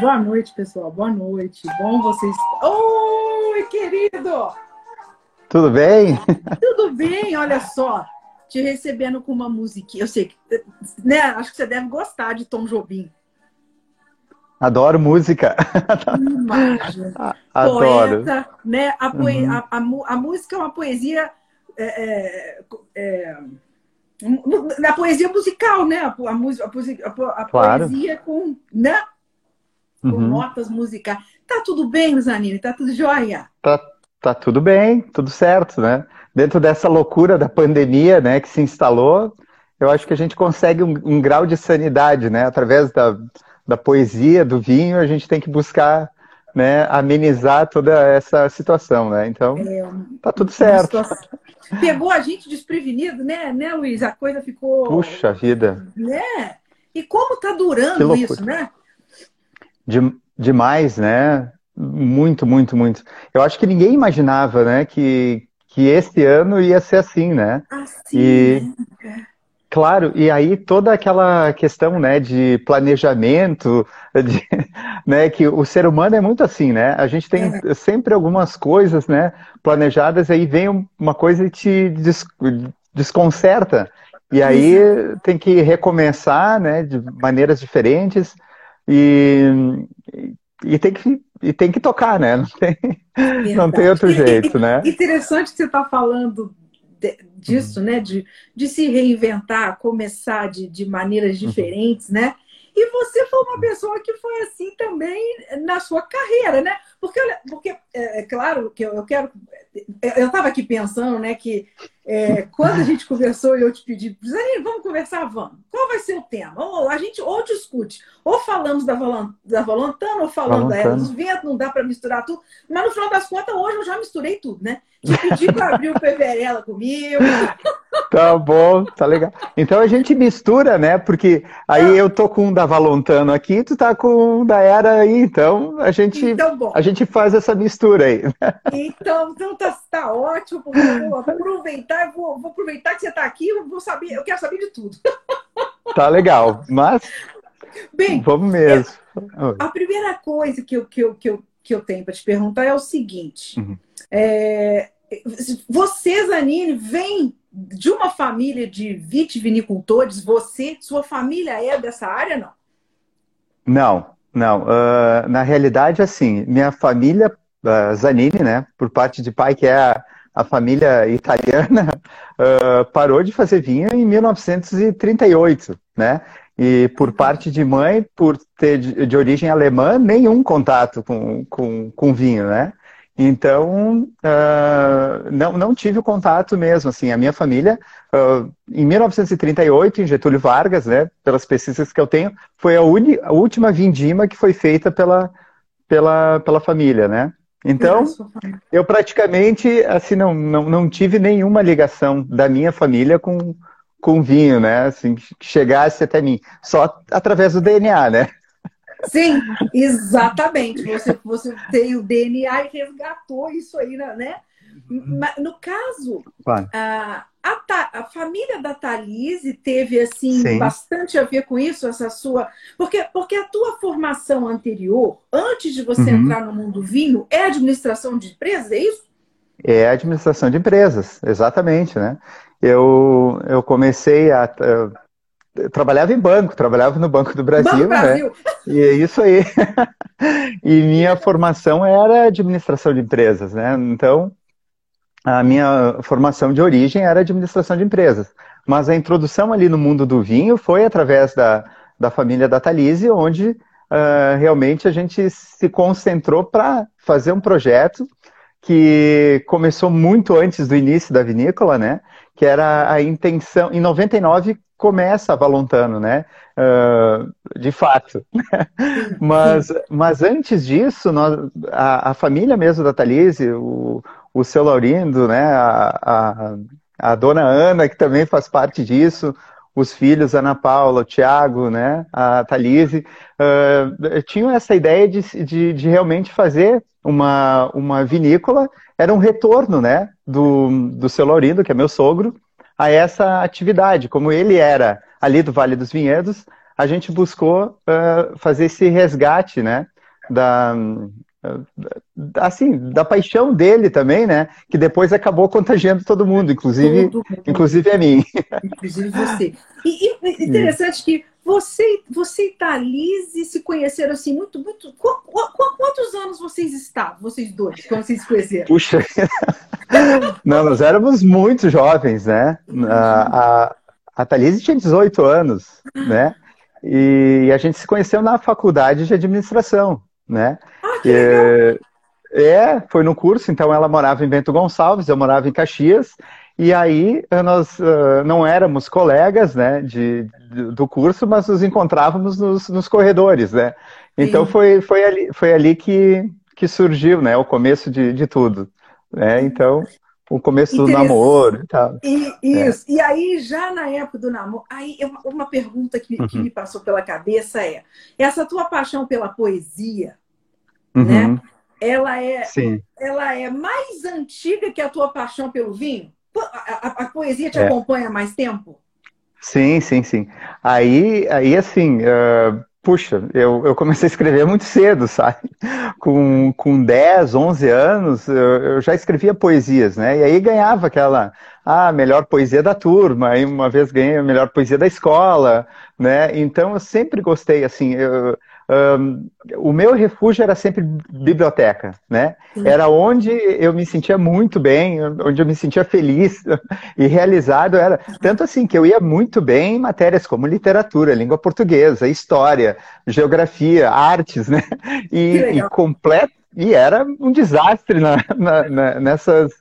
Boa noite, pessoal. Boa noite. Bom vocês. Oi, querido! Tudo bem? Tudo bem, olha só. Te recebendo com uma musiquinha. Eu sei que, né? Acho que você deve gostar de Tom Jobim. Adoro música. Imagem. Adoro. Poeta, né? A, poe... uhum. a, a, a, música é uma poesia. É, é, na poesia musical, né? A, a, a, claro. poesia com, né? Com uhum. notas musicais. Tá tudo bem, Zanini? Tá tudo jóia? Tá, tá tudo bem, tudo certo, né? Dentro dessa loucura da pandemia, né, que se instalou, eu acho que a gente consegue um, um grau de sanidade, né? Através da, da poesia, do vinho, a gente tem que buscar né, amenizar toda essa situação, né? Então, é, tá tudo certo. Pegou a gente desprevenido, né, né, Luiz? A coisa ficou. Puxa vida. Né? E como tá durando isso, né? De, demais, né? Muito, muito, muito. Eu acho que ninguém imaginava, né, que, que esse ano ia ser assim, né? Assim. E, né? Claro, e aí toda aquela questão, né, de planejamento, de, né, que o ser humano é muito assim, né? A gente tem é. sempre algumas coisas, né, planejadas, aí vem uma coisa e te des, desconcerta. E aí Isso. tem que recomeçar, né, de maneiras diferentes e, e tem que e tem que tocar, né? Não tem, não tem outro jeito, né? Interessante que você está falando de, disso, uhum. né? De, de se reinventar, começar de, de maneiras uhum. diferentes, uhum. né? E você uma pessoa que foi assim também na sua carreira, né? Porque, porque é, é claro que eu, eu quero. Eu estava aqui pensando, né, que é, quando a gente conversou e eu te pedi, Zanine, vamos conversar? Vamos. Qual vai ser o tema? Ou, a gente ou discute, ou falamos da, da Volantana, ou falamos da Era dos Ventos, não dá para misturar tudo. Mas no final das contas, hoje eu já misturei tudo, né? Te pedi para abrir o PVRela comigo. Tá bom, tá legal. Então a gente mistura, né? Porque aí eu tô com um da Valontano aqui, tu tá com um da Era aí, então a gente, então, a gente faz essa mistura aí. Então, então tá, tá ótimo, vou aproveitar, vou, vou aproveitar que você tá aqui, eu vou saber, eu quero saber de tudo. Tá legal, mas Bem, vamos mesmo. É, a primeira coisa que eu, que eu, que eu, que eu tenho para te perguntar é o seguinte. Uhum. É, você, Zanine, vem de uma família de vitivinicultores? Você, sua família é dessa área, não? Não, não. Uh, na realidade, assim, minha família, uh, Zanini, né, por parte de pai, que é a, a família italiana, uh, parou de fazer vinho em 1938, né? E por parte de mãe, por ter de, de origem alemã, nenhum contato com, com, com vinho, né? Então, uh, não, não tive o contato mesmo. Assim, a minha família, uh, em 1938, em Getúlio Vargas, né, pelas pesquisas que eu tenho, foi a, uni, a última vindima que foi feita pela, pela, pela família, né? Então, eu praticamente, assim, não, não, não tive nenhuma ligação da minha família com, com vinho, né? Assim, que chegasse até mim. Só através do DNA, né? Sim, exatamente. Você, você tem o DNA e resgatou isso aí, né? No caso, a, a, a, família da Thalise teve assim Sim. bastante a ver com isso, essa sua. Porque, porque a tua formação anterior, antes de você uhum. entrar no mundo vinho, é administração de empresas, é isso? É administração de empresas, exatamente, né? Eu, eu comecei a eu trabalhava em banco, trabalhava no Banco do Brasil, banco né? Brasil. E é isso aí. e minha formação era administração de empresas, né? Então, a minha formação de origem era administração de empresas. Mas a introdução ali no mundo do vinho foi através da, da família da Thalise, onde uh, realmente a gente se concentrou para fazer um projeto que começou muito antes do início da vinícola, né? Que era a intenção, em 99 começa Valontano, né? Uh, de fato. mas, mas antes disso, nós, a, a, família mesmo da Thalise, o, o seu Laurindo, né? A, a, a, dona Ana, que também faz parte disso, os filhos, Ana Paula, o Tiago, né? A Thalise, uh, tinham essa ideia de, de, de realmente fazer uma, uma vinícola, era um retorno, né? Do, do seu Laurindo, que é meu sogro, a essa atividade. Como ele era ali do Vale dos Vinhedos, a gente buscou uh, fazer esse resgate, né? Da, assim, da paixão dele também, né? Que depois acabou contagiando todo mundo, inclusive, todo mundo. inclusive a mim. Inclusive você. E, e interessante que você, você e Thalise se conheceram assim muito, muito. Quantos anos vocês estavam, vocês dois, quando vocês se conheceram? Puxa, não, nós éramos muito jovens, né? A, a, a Thalise tinha 18 anos, né? E a gente se conheceu na faculdade de administração, né? Ah, que legal. É, foi no curso, então ela morava em Bento Gonçalves, eu morava em Caxias, e aí eh, nós uh, não éramos colegas né, de, de, do curso, mas nos encontrávamos nos, nos corredores, né? Então foi, foi ali, foi ali que, que surgiu né, o começo de, de tudo. Né? Então, o começo do namoro e tal. E, isso. É. E aí, já na época do namoro, aí uma pergunta que, uhum. que me passou pela cabeça é: essa tua paixão pela poesia, uhum. né? Ela é, Sim. ela é mais antiga que a tua paixão pelo vinho? A, a, a poesia te é. acompanha há mais tempo? Sim, sim, sim. Aí, aí assim, uh, puxa, eu, eu comecei a escrever muito cedo, sabe? Com, com 10, 11 anos, eu, eu já escrevia poesias, né? E aí ganhava aquela, ah, melhor poesia da turma, aí uma vez ganhei a melhor poesia da escola, né? Então eu sempre gostei, assim, eu, um, o meu refúgio era sempre biblioteca, né? Era onde eu me sentia muito bem, onde eu me sentia feliz e realizado. Era tanto assim que eu ia muito bem em matérias como literatura, língua portuguesa, história, geografia, artes, né? E, e completo e era um desastre na, na, na, nessas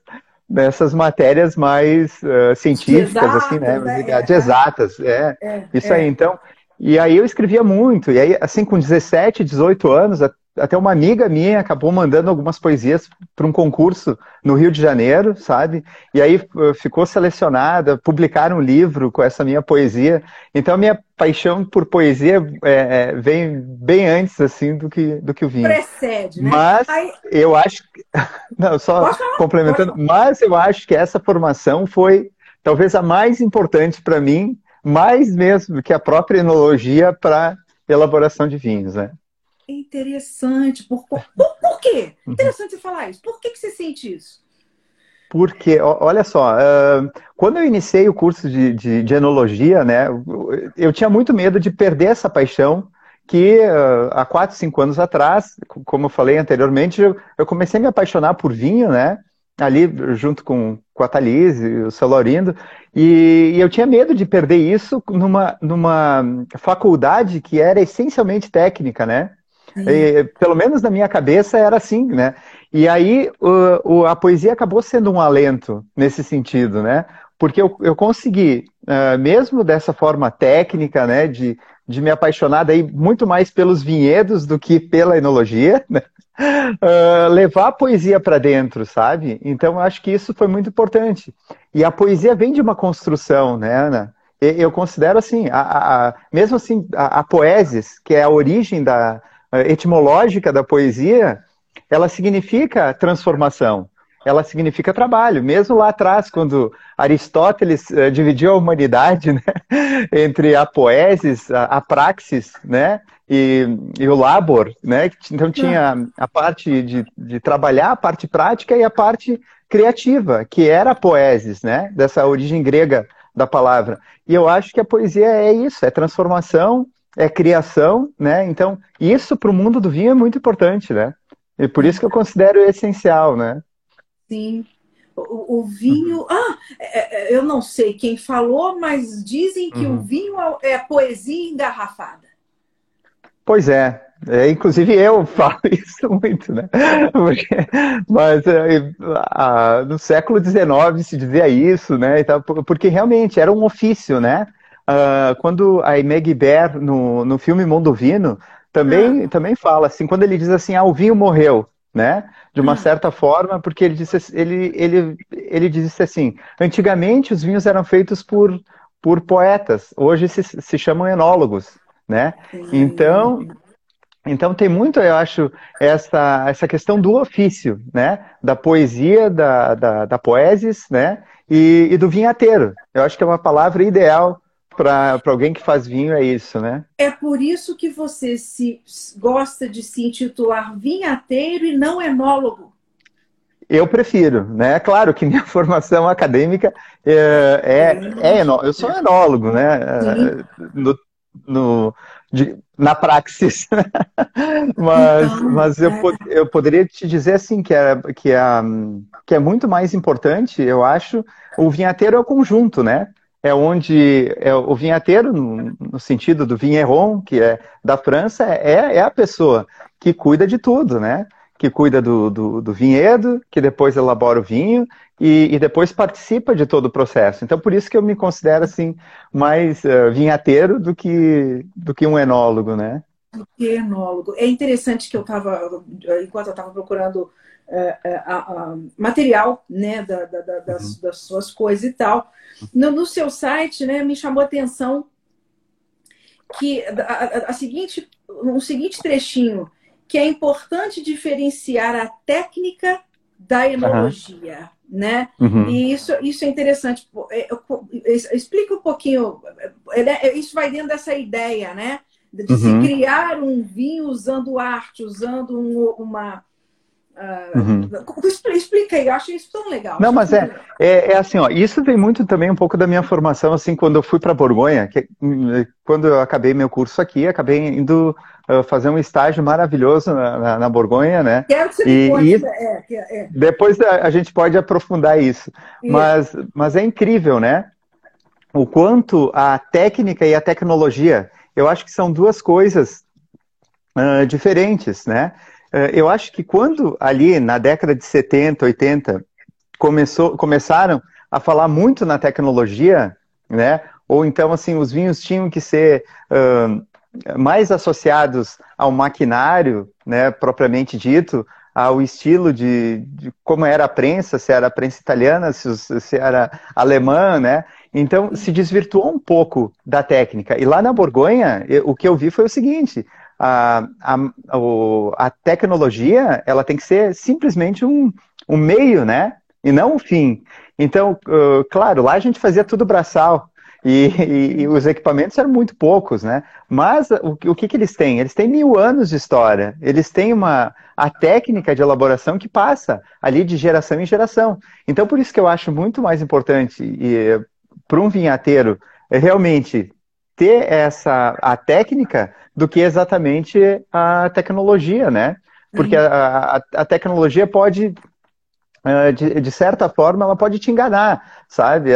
nessas matérias mais uh, científicas, exatas, assim, né? né? De exatas, é. é isso é. aí. Então, e aí eu escrevia muito, e aí, assim, com 17, 18 anos, até uma amiga minha acabou mandando algumas poesias para um concurso no Rio de Janeiro, sabe? E aí eh, ficou selecionada, publicaram um livro com essa minha poesia. Então a minha paixão por poesia é, vem bem antes, assim, do que, do que o vinho. Precede, né? Mas aí... eu acho... Não, só complementando. Mas eu acho que essa formação foi talvez a mais importante para mim, mais mesmo que a própria enologia para elaboração de vinhos, né? Interessante. Por, por, por quê? Uhum. Interessante você falar isso. Por que, que você sente isso? Porque, olha só, quando eu iniciei o curso de, de, de, enologia, né, eu tinha muito medo de perder essa paixão que há quatro, cinco anos atrás, como eu falei anteriormente, eu comecei a me apaixonar por vinho, né, ali junto com, com a Thalise e o Celorindo, e, e, eu tinha medo de perder isso numa, numa faculdade que era essencialmente técnica, né? E, pelo menos na minha cabeça era assim, né? E aí o, o, a poesia acabou sendo um alento nesse sentido, né? Porque eu, eu consegui, uh, mesmo dessa forma técnica, né, de, de me apaixonar daí muito mais pelos vinhedos do que pela enologia, né? Uh, levar a poesia para dentro, sabe? Então eu acho que isso foi muito importante. E a poesia vem de uma construção, né, Ana? Eu considero assim, a, a, mesmo assim, a, a poesis, que é a origem da, etimológica da poesia, ela significa transformação, ela significa trabalho. Mesmo lá atrás, quando Aristóteles uh, dividiu a humanidade né, entre a poesis, a, a praxis, né, e, e, o labor, né, então tinha a parte de, de trabalhar, a parte prática e a parte criativa, que era a poesis, né, dessa origem grega da palavra. E eu acho que a poesia é isso, é transformação, é criação, né? Então, isso para o mundo do vinho é muito importante, né? E por isso que eu considero essencial, né? Sim. O, o vinho. Uhum. Ah, é, é, eu não sei quem falou, mas dizem que uhum. o vinho é, é poesia engarrafada. Pois é. é. Inclusive eu falo isso muito, né? Porque, mas é, a, no século XIX se dizia isso, né? Porque realmente era um ofício, né? Uh, quando a Aimee Guibert, no, no filme Mondovino, também, ah. também fala assim, quando ele diz assim, ah, o vinho morreu, né? De uma ah. certa forma, porque ele disse, ele, ele, ele disse assim, antigamente os vinhos eram feitos por, por poetas, hoje se, se chamam enólogos, né? Então, então tem muito, eu acho, essa, essa questão do ofício, né? Da poesia, da, da, da poesis, né? E, e do vinhateiro. Eu acho que é uma palavra ideal para alguém que faz vinho é isso, né? É por isso que você se gosta de se intitular vinhateiro e não enólogo. Eu prefiro, né? Claro que minha formação acadêmica é, é, é enó... eu sou enólogo, né? No, no, de, na praxis. mas então, mas eu, é. eu poderia te dizer assim que é, que, é, que é muito mais importante, eu acho, o vinhateiro é o conjunto, né? É onde é o vinhateiro, no, no sentido do vinheron, que é da França, é, é a pessoa que cuida de tudo, né? Que cuida do, do, do, vinhedo, que depois elabora o vinho e, e, depois participa de todo o processo. Então, por isso que eu me considero assim mais uh, vinhateiro do que, do que um enólogo, né? Do que enólogo. É interessante que eu estava, enquanto eu estava procurando uh, material né, da, da, da, das, uhum. das, suas coisas e tal, no, no, seu site né, me chamou a atenção que a, a, a seguinte, um seguinte trechinho que é importante diferenciar a técnica da enologia, uhum. né? Uhum. E isso, isso é interessante. É, explica um pouquinho. É, isso vai dentro dessa ideia, né? De uhum. se criar um vinho usando arte, usando um, uma, Uhum. Explica aí, eu acho isso tão legal. Não, mas é, é, é, assim, ó, isso vem muito também um pouco da minha formação, assim, quando eu fui para Borgonha, que, quando eu acabei meu curso aqui, acabei indo uh, fazer um estágio maravilhoso na, na, na Borgonha, né? Quero que você e, me e é, é. Depois a, a, gente pode aprofundar isso. Mas, mas é incrível, né? O quanto a técnica e a tecnologia, eu acho que são duas coisas uh, diferentes, né? Eh, eu acho que quando ali na década de 70, 80, começou, começaram a falar muito na tecnologia, né? Ou então, assim, os vinhos tinham que ser uh, mais associados ao maquinário, né, propriamente dito, ao estilo de, de, como era a prensa, se era a prensa italiana, se, se era alemã, né? Então se desvirtuou um pouco da técnica. E lá na Borgonha, eu, o que eu vi foi o seguinte: a, a, a tecnologia ela tem que ser simplesmente um, um meio, né? E não um fim. Então, uh, claro, lá a gente fazia tudo braçal. E, e, e, os equipamentos eram muito poucos, né? Mas o, o que, que eles têm? Eles têm mil anos de história. Eles têm uma a técnica de elaboração que passa ali de geração em geração. Então, por isso que eu acho muito mais importante para um vinhateiro realmente ter essa a técnica do que exatamente a tecnologia, né? Porque uhum. a, a, a, tecnologia pode, eh, de, de, certa forma, ela pode te enganar, sabe?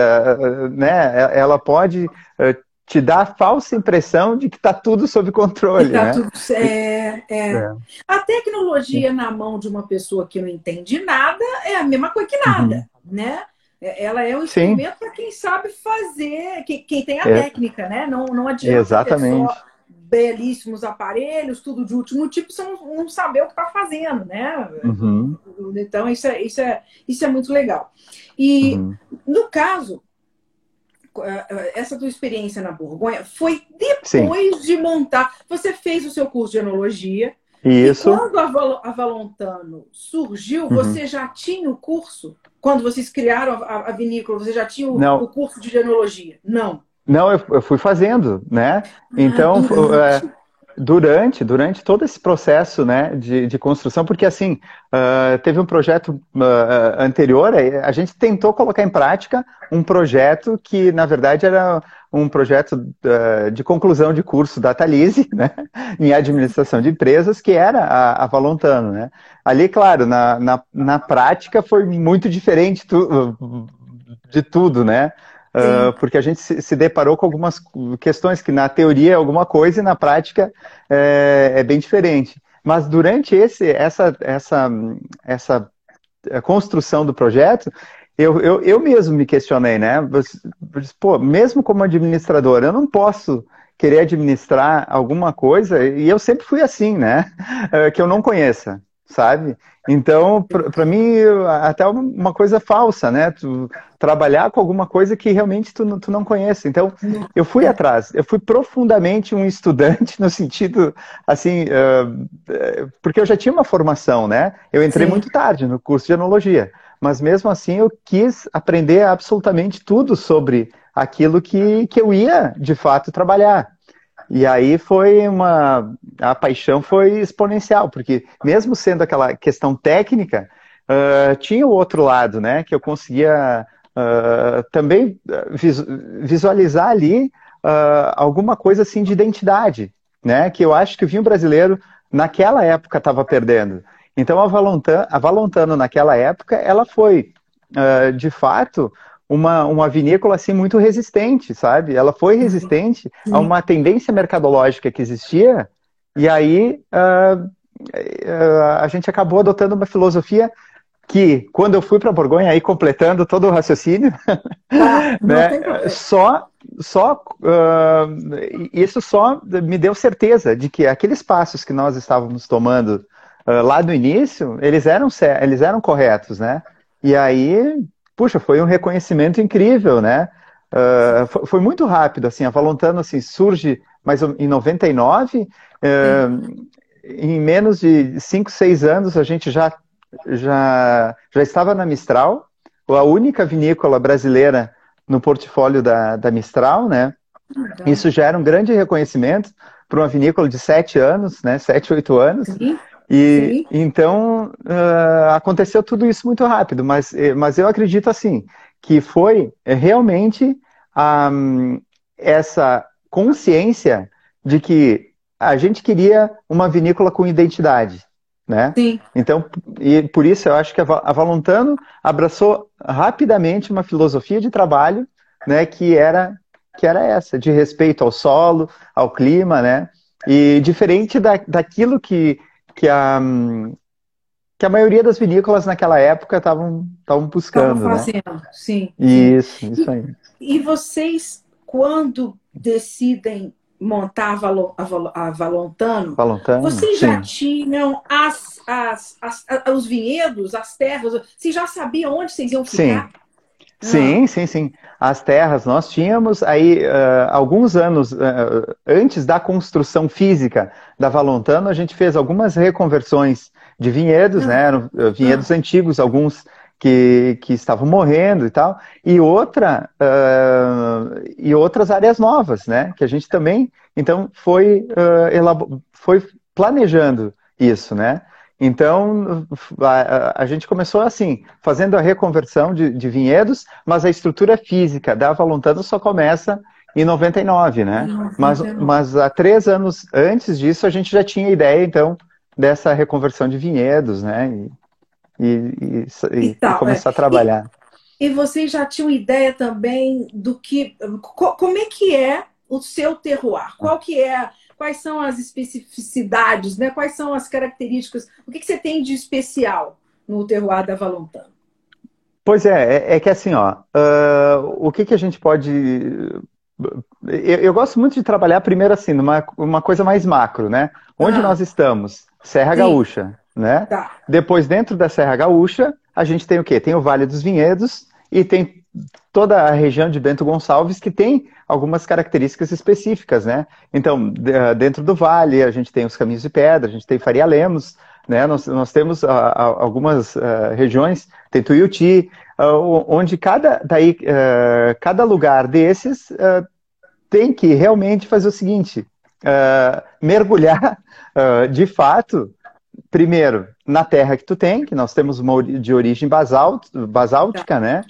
né? Ela pode eh, te dar a falsa impressão de que está tudo sob controle. Tá né? tudo, é, é. é, A tecnologia na mão de uma pessoa que não entende nada é a mesma coisa que nada, uhum. né? É, ela é um instrumento para quem sabe fazer, quem, quem tem a é. técnica, né? Não, não adianta Exatamente belíssimos aparelhos, tudo de último tipo, você não, não saber o que está fazendo, né? Uhum. Então, isso é, isso, é, isso é muito legal. E, uhum. no caso, eh, eh, essa tua experiência na Borgonha foi depois Sim. de montar. Você fez o seu curso de enologia. Isso. E quando a Valontano surgiu, uhum. você já tinha o curso? Quando vocês criaram a, a vinícola, você já tinha o, o curso de enologia? Não. Não, eu, eu fui fazendo, né? Então, ah, durante. Durante, durante todo esse processo né, de, de construção, porque assim, uh, teve um projeto uh, anterior, a gente tentou colocar em prática um projeto que, na verdade, era um projeto uh, de conclusão de curso da Talise, né, em administração de empresas, que era a, a Valontano. Né? Ali, claro, na, na, na prática foi muito diferente tu, de tudo, né? Uh, porque a gente se, se, deparou com algumas questões que na teoria é alguma coisa e na prática é, é bem diferente. Mas durante esse, essa, essa, essa eh, construção do projeto, eu, eu, eu mesmo me questionei, né? Pô, mesmo como administrador, eu não posso querer administrar alguma coisa, e eu sempre fui assim, né? Que eu não conheça sabe? Então, para mim, até uma coisa falsa, né? Tu trabalhar com alguma coisa que realmente tu, tu não conhece. Então, eu fui atrás, eu fui profundamente um estudante no sentido, assim, uh, porque eu já tinha uma formação, né? Eu entrei Sim. muito tarde no curso de enologia, mas mesmo assim eu quis aprender absolutamente tudo sobre aquilo que, que eu ia, de fato, trabalhar. E aí foi uma. A paixão foi exponencial, porque mesmo sendo aquela questão técnica, uh, tinha o outro lado, né? Que eu conseguia uh, também visualizar ali uh, alguma coisa assim de identidade, né? Que eu acho que o vinho brasileiro naquela época estava perdendo. Então a Valontano, a Valontano naquela época, ela foi de fato uma, uma vinícola assim muito resistente, sabe? Ela foi resistente a uma tendência mercadológica que existia e aí uh, a gente acabou adotando uma filosofia que quando eu fui para Borgonha, aí completando todo o raciocínio, ah, né, só, só uh, isso só me deu certeza de que aqueles passos que nós estávamos tomando uh, lá no início, eles eram, eles eram corretos, né? E aí, puxa, foi um reconhecimento incrível, né? Uh, foi, foi, muito rápido, assim, a Valontano assim, surge mais em 99, em menos de 5, 6 anos a gente já já, já estava na Mistral, a única vinícola brasileira no portfólio da, da Mistral, né? Isso já era um grande reconhecimento para uma vinícola de sete anos, né? Sete, oito anos. Sim. E Sim. então uh, aconteceu tudo isso muito rápido, mas, eh, mas eu acredito assim que foi realmente um, essa consciência de que a gente queria uma vinícola com identidade né? Sim. Então, e por isso eu acho que a Valontano abraçou rapidamente uma filosofia de trabalho, né, que era que era essa, de respeito ao solo, ao clima, né? E diferente da, daquilo que, que, a, que a maioria das vinícolas naquela época estavam buscando. Estavam fazendo, né? sim. Isso, isso aí. E vocês, quando decidem montar a, Valontano, Valontano vocês sim. já tinham as, as, as, os vinhedos, as terras, vocês já sabiam onde vocês iam ficar? Sim. Sim, sim, sim. As terras nós tínhamos aí uh, alguns anos uh, antes da construção física da Valontano, a gente fez algumas reconversões de vinhedos, né? Eram vinhedos antigos, alguns que, que estavam morrendo e tal, e outra uh, e outras áreas novas, né? Que a gente também então foi foi planejando isso, né? Então a, a, gente começou assim, fazendo a reconversão de, de vinhedos, mas a estrutura física da Valontano só começa em 99, né? Mas, mas há três anos antes disso a gente já tinha ideia, então, dessa reconversão de vinhedos, né? E, e, e, e, e começar é. a trabalhar. E, e vocês já tinham ideia também do que, como é que é o seu terroir? Qual que é, quais são as especificidades, né? Quais são as características? O que, que você tem de especial no terroir da Valontano? Pois é, é, é que assim, ó, uh, o que, que a gente pode eu, eu, gosto muito de trabalhar primeiro assim, numa uma coisa mais macro, né? Onde ah. nós estamos? Serra Sim. Gaúcha né? Tá. Depois, dentro da Serra Gaúcha, a gente tem o quê? Tem o Vale dos Vinhedos e tem toda a região de Bento Gonçalves que tem algumas características específicas, né? Então, ah, dentro do vale, a gente tem os caminhos de pedra, a gente tem Faria Lemos, né? Nós, nós temos uh, algumas uh, regiões, tem Tuiuti, onde cada, daí, cada lugar desses tem que realmente fazer o seguinte, mergulhar de fato primeiro, na terra que tu tem, que nós temos uma de origem basalt, basáltica, né?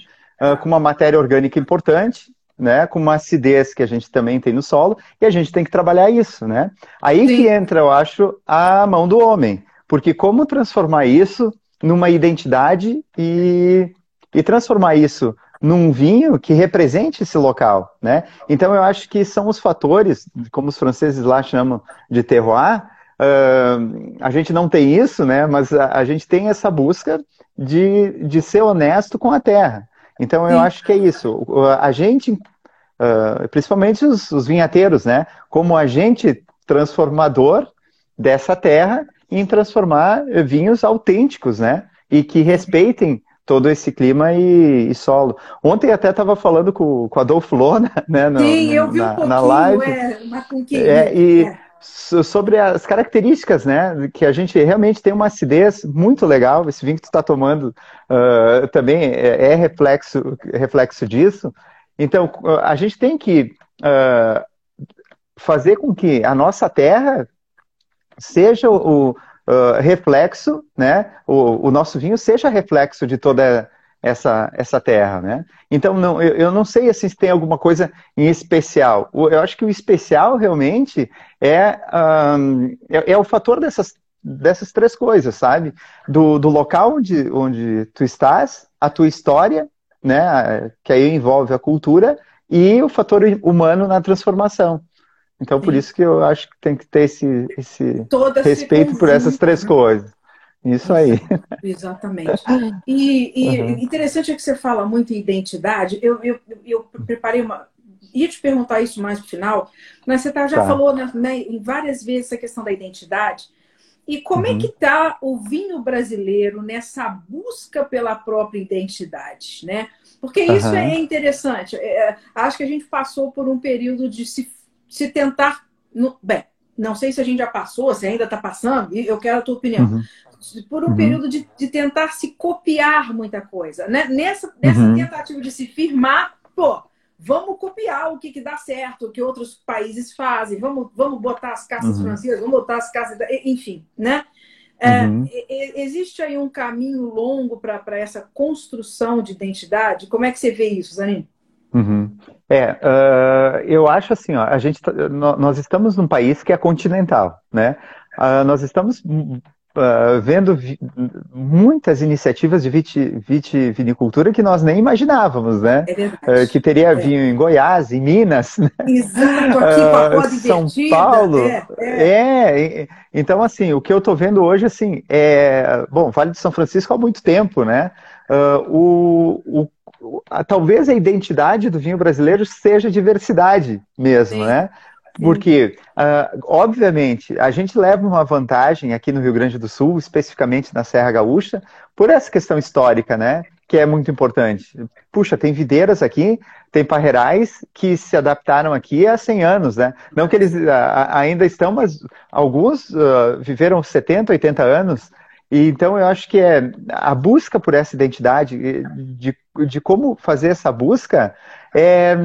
Com uma matéria orgânica importante, né? Com uma acidez que a gente também tem no solo, e a gente tem que trabalhar isso, né? Aí Sim. que entra, eu acho, a mão do homem. Porque como transformar isso numa identidade e, e transformar isso num vinho que represente esse local, né? Então eu acho que são os fatores, como os franceses lá chamam de terroir, Uh, a gente não tem isso, né? Mas a, a, gente tem essa busca de, de ser honesto com a terra. Então eu Sim. acho que é isso. A gente, uh, principalmente os, os vinhateiros, né? Como agente transformador dessa terra em transformar vinhos autênticos, né? E que respeitem todo esse clima e, e solo. Ontem até estava falando com, com o Adolfo Lona, né? No, Sim, eu vi um pouquinho, na live. É, quem? É, e, é sobre as características, né? Que a gente realmente tem uma acidez muito legal. Esse vinho que tu está tomando uh, também é, é, reflexo, reflexo disso. Então, a gente tem que uh, fazer com que a nossa terra seja o, uh, reflexo, né? O, o, nosso vinho seja reflexo de toda essa, essa terra, né? Então, não, eu, eu não sei assim, se tem alguma coisa em especial. Eu acho que o especial realmente é, um, é, é, o fator dessas, dessas três coisas, sabe? Do, do local onde, onde tu estás, a tua história, né? Que aí envolve a cultura e o fator humano na transformação. Então, por Sim. isso que eu acho que tem que ter esse, esse respeito por essas três né? coisas. Isso aí. Exatamente. E, e uhum. interessante é que você fala muito em identidade. Eu, eu, eu preparei uma. Ia te perguntar isso mais no final, mas você tá, já tá. falou né, né, em várias vezes a questão da identidade. E como uhum. é que está o vinho brasileiro nessa busca pela própria identidade, né? Porque isso uhum. é interessante. É, acho que a gente passou por um período de se, se tentar. No, bem, não sei se a gente já passou, se ainda está passando, eu quero a tua opinião. Uhum por um uhum. período de, de, tentar se copiar muita coisa. Né? Nessa, nessa uhum. tentativa de se firmar, pô, vamos copiar o que, que dá certo, o que outros países fazem, vamos, vamos botar as caças uhum. francesas, vamos botar as caças. Enfim, né? É, uhum. existe aí um caminho longo para essa construção de identidade? Como é que você vê isso, Zanine? Uhum. É, uh, eu acho assim, ó, a gente, tá, nós estamos num país que é continental, né? Uh, nós estamos uh, vendo vi muitas iniciativas de vitivinicultura que nós nem imaginávamos, né? É uh, que teria é. vinho em Goiás, em Minas. Né? Exato, aqui uh, São Paulo. É, é. é, então assim, o que eu estou vendo hoje, assim, é... Bom, Vale de São Francisco há muito tempo, né? o, o talvez a identidade do vinho brasileiro seja diversidade mesmo, Sim. né? Porque, uh, obviamente, a gente leva uma vantagem aqui no Rio Grande do Sul, especificamente na Serra Gaúcha, por essa questão histórica, né? Que é muito importante. Puxa, tem videiras aqui, tem parreirais que se adaptaram aqui há 100 anos, né? Não que eles uh, ainda estão, mas alguns uh, viveram 70, 80 anos. E, então, eu acho que é a busca por essa identidade, de, de como fazer essa busca, é,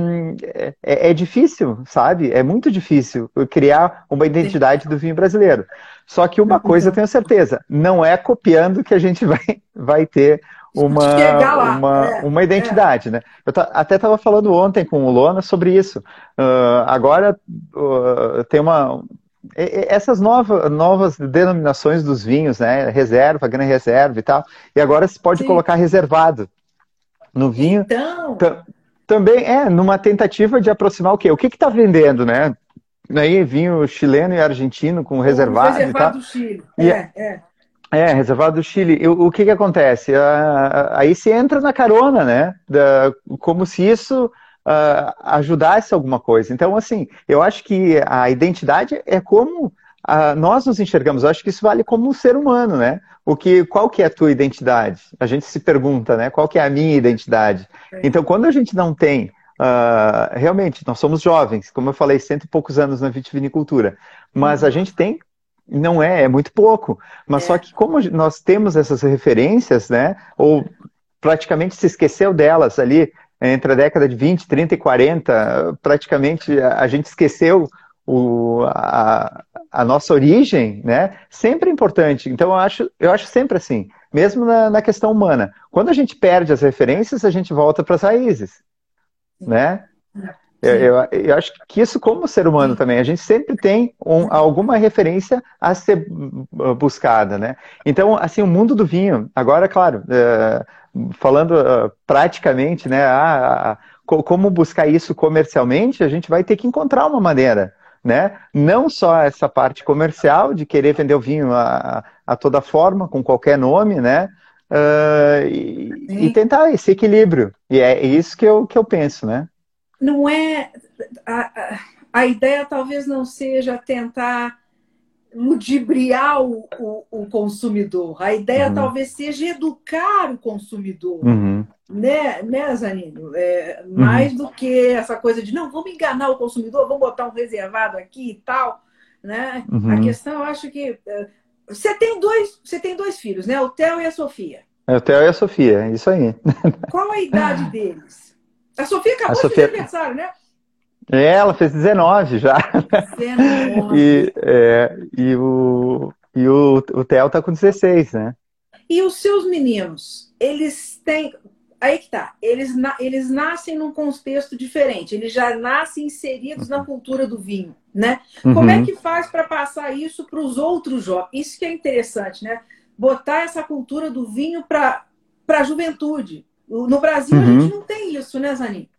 é, é, difícil, sabe? É muito difícil criar uma identidade do vinho brasileiro. Só que uma coisa eu tenho certeza, não é copiando que a gente vai, vai ter uma, uma, é, uma identidade, é. né? Eu até estava falando ontem com o Lona sobre isso. Uh, agora uh, tem uma essas novas, novas denominações dos vinhos, né? Reserva, grande reserva e tal. E agora se pode Sim. colocar reservado no vinho. Então. Também é numa tentativa de aproximar o quê? O que está vendendo, né? Aí vinho chileno e argentino com reservado. O reservado do Chile. E, é, é. É, reservado do Chile. O, o que que acontece? aí se entra na carona, né? Da, como se isso uh, ajudasse alguma coisa. Então, assim, eu acho que a identidade é como nós nos enxergamos. Eu acho que isso vale como um ser humano, né? o que, qual que é a tua identidade? A gente se pergunta, né? Qual que é a minha identidade? É. Então, quando a gente não tem, uh, realmente, nós somos jovens, como eu falei, cento e poucos anos na vitivinicultura, mas a uhum. gente tem, não é, é muito pouco, mas é. só que como nós temos essas referências, né? Ou praticamente se esqueceu delas ali entre a década de 20, 30 e 40, praticamente a gente esqueceu o, a, a, nossa origem, né, sempre é importante. Então, eu acho, eu acho sempre assim, mesmo na, na questão humana. Quando a gente perde as referências, a gente volta para as raízes, né? Eu, eu, eu, acho que isso, como ser humano também, a gente sempre tem um, alguma referência a ser buscada, né? Então, assim, o mundo do vinho, agora, claro, uh, falando uh, praticamente, né, ah, como buscar isso comercialmente, a gente vai ter que encontrar uma maneira, né? Não só essa parte comercial de querer vender o vinho a, a toda forma, com qualquer nome, né? Uh, e, e, tentar esse equilíbrio. E é isso que eu, que eu penso, né? Não é. A, a ideia talvez não seja tentar ludibriar o, o, o consumidor. A ideia uhum. talvez seja educar o consumidor. Uhum. Né, né Zanino? É, uhum. mais do que essa coisa de não, vamos enganar o consumidor, vamos botar um reservado aqui e tal. Né? Uhum. A questão, eu acho que. É, você tem dois, você tem dois filhos, né? O Theo e a Sofia. É o Theo e a Sofia, é isso aí. Qual a idade deles? A Sofia acabou a Sofia... de aniversário, né? É, ela fez 19 já. 19. e, é, e o, e o, o Theo tá com 16, né? E os seus meninos, eles têm. Aí que tá. Eles, na... eles nascem num contexto diferente. Eles já nascem inseridos uhum. na cultura do vinho, né? Uhum. Como é que faz para passar isso para os outros jovens? Isso que é interessante, né? Botar essa cultura do vinho para a juventude. No Brasil, uhum. a gente não tem isso, né, Zanin?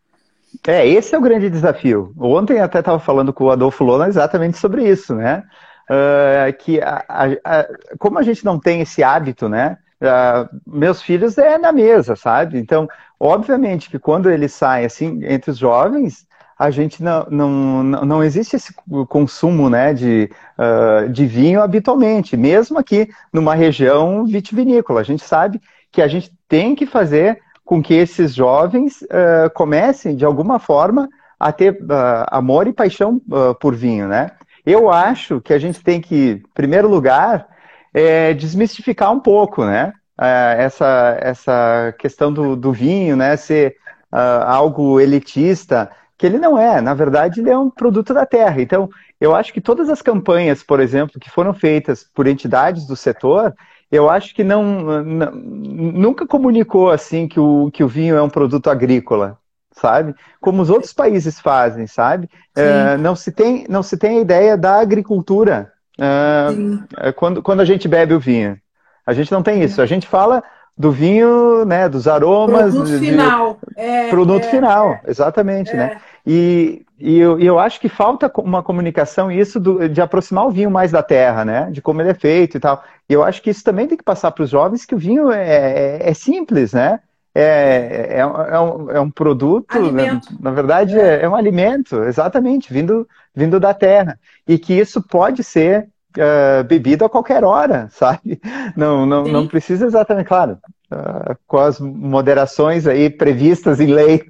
É, esse é o grande desafio. Ontem até estava falando com o Adolfo Lona exatamente sobre isso, né? Uh, que a, a, a, como a gente não tem esse hábito, né? Uh, meus filhos é na mesa, sabe? Então, obviamente que quando eles saem assim entre os jovens, a gente não, não, não existe esse consumo né, de, uh, de vinho habitualmente, mesmo aqui numa região vitivinícola. A gente sabe que a gente tem que fazer com que esses jovens uh, comecem, de alguma forma, a ter uh, amor e paixão por vinho, né? Eu acho que a gente tem que, em primeiro lugar, é, desmistificar um pouco, né? essa, essa questão do, do vinho, né? Ser algo elitista, que ele não é. Na verdade, ele é um produto da terra. Então, eu acho que todas as campanhas, por exemplo, que foram feitas por entidades do setor, eu acho que não, não, nunca comunicou assim que o, que o vinho é um produto agrícola, sabe? Como os outros países fazem, sabe? Uh, não, se tem, não se tem a ideia da agricultura uh, quando, quando a gente bebe o vinho. A gente não tem isso. A gente fala do vinho, né, dos aromas. Produto de, final. É, produto é, final, é, exatamente, né? É. E, e eu, eu, acho que falta uma comunicação isso do, de aproximar o vinho mais da terra, né? De como ele é feito e tal. E eu acho que isso também tem que passar para os jovens que o vinho é, é, é simples, né? É, é, é, um, é um produto, né? na verdade é. é. um alimento, exatamente, vindo, vindo da terra. E que isso pode ser uh, bebido a qualquer hora, sabe? Não, não, não precisa exatamente, claro, uh, com as moderações aí previstas em lei.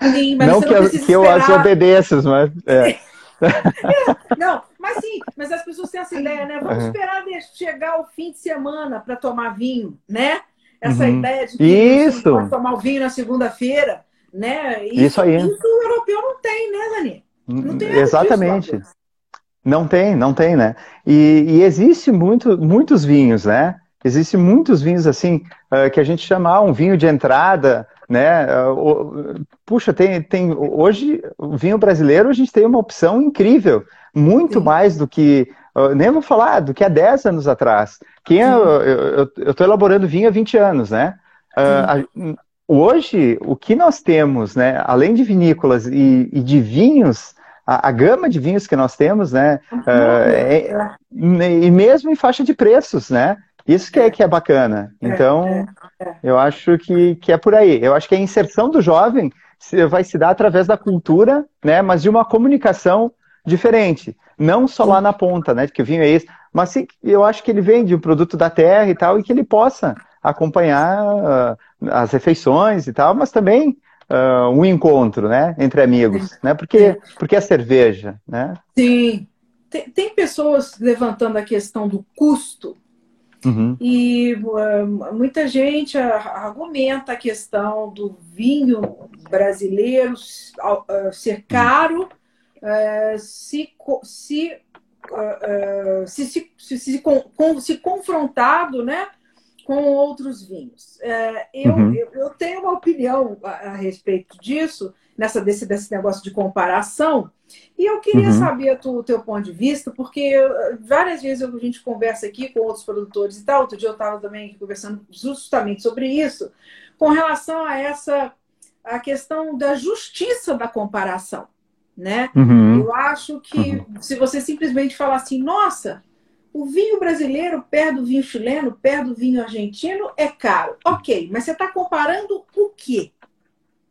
Sim, mas não que, eu, que eu as obedeço, mas. É. é, não, mas sim, mas as pessoas têm essa ideia, né? Vamos uhum. esperar chegar o fim de semana para tomar vinho, né? Essa uhum. ideia de que isso. tomar o vinho na segunda-feira, né? Isso, isso, aí. Isso o europeu não tem, né, Dani? Não tem Exatamente. Disso, não tem, não tem, né? E, e existe muito, muitos vinhos, né? Existem muitos vinhos assim uh, que a gente chama ah, um vinho de entrada, né? Uh, puxa, tem, tem hoje o vinho brasileiro a gente tem uma opção incrível, muito Sim. mais do que uh, nem vou falar do que há 10 anos atrás. Quem é, eu estou elaborando vinho há 20 anos, né? A, hoje o que nós temos, né? Além de vinícolas e, e de vinhos a, a, gama de vinhos que nós temos, né? Uhum. Uh, é, e mesmo em faixa de preços, né? Isso que é, que é bacana. É, então, é, é. eu acho que, que é por aí. Eu acho que a inserção do jovem vai se dar através da cultura, né? Mas de uma comunicação diferente. Não só lá na ponta, né? Que o vinho é isso. Mas sim, eu acho que ele vem de um produto da terra e tal, e que ele possa acompanhar uh, as refeições e tal, mas também uh, um encontro, né? Entre amigos, né? Porque, porque a cerveja, né? Sim. Tem, tem pessoas levantando a questão do custo Uhum. E uh, muita gente argumenta a questão do vinho brasileiro uh, ser caro uh, se, se, se, se, se, se, com, se confrontado né, com outros vinhos. Eu, uhum. eu, eu, tenho uma opinião a, a respeito disso, nessa, desse, desse negócio de comparação, e eu queria uhum. saber o teu ponto de vista, porque várias vezes a gente conversa aqui com outros produtores e tal. Outro dia eu estava também conversando justamente sobre isso, com relação a essa a questão da justiça da comparação. Né? Uhum. Eu acho que uhum. se você simplesmente falar assim, nossa, o vinho brasileiro perto do vinho chileno, perto do vinho argentino, é caro. Ok, mas você está comparando o quê?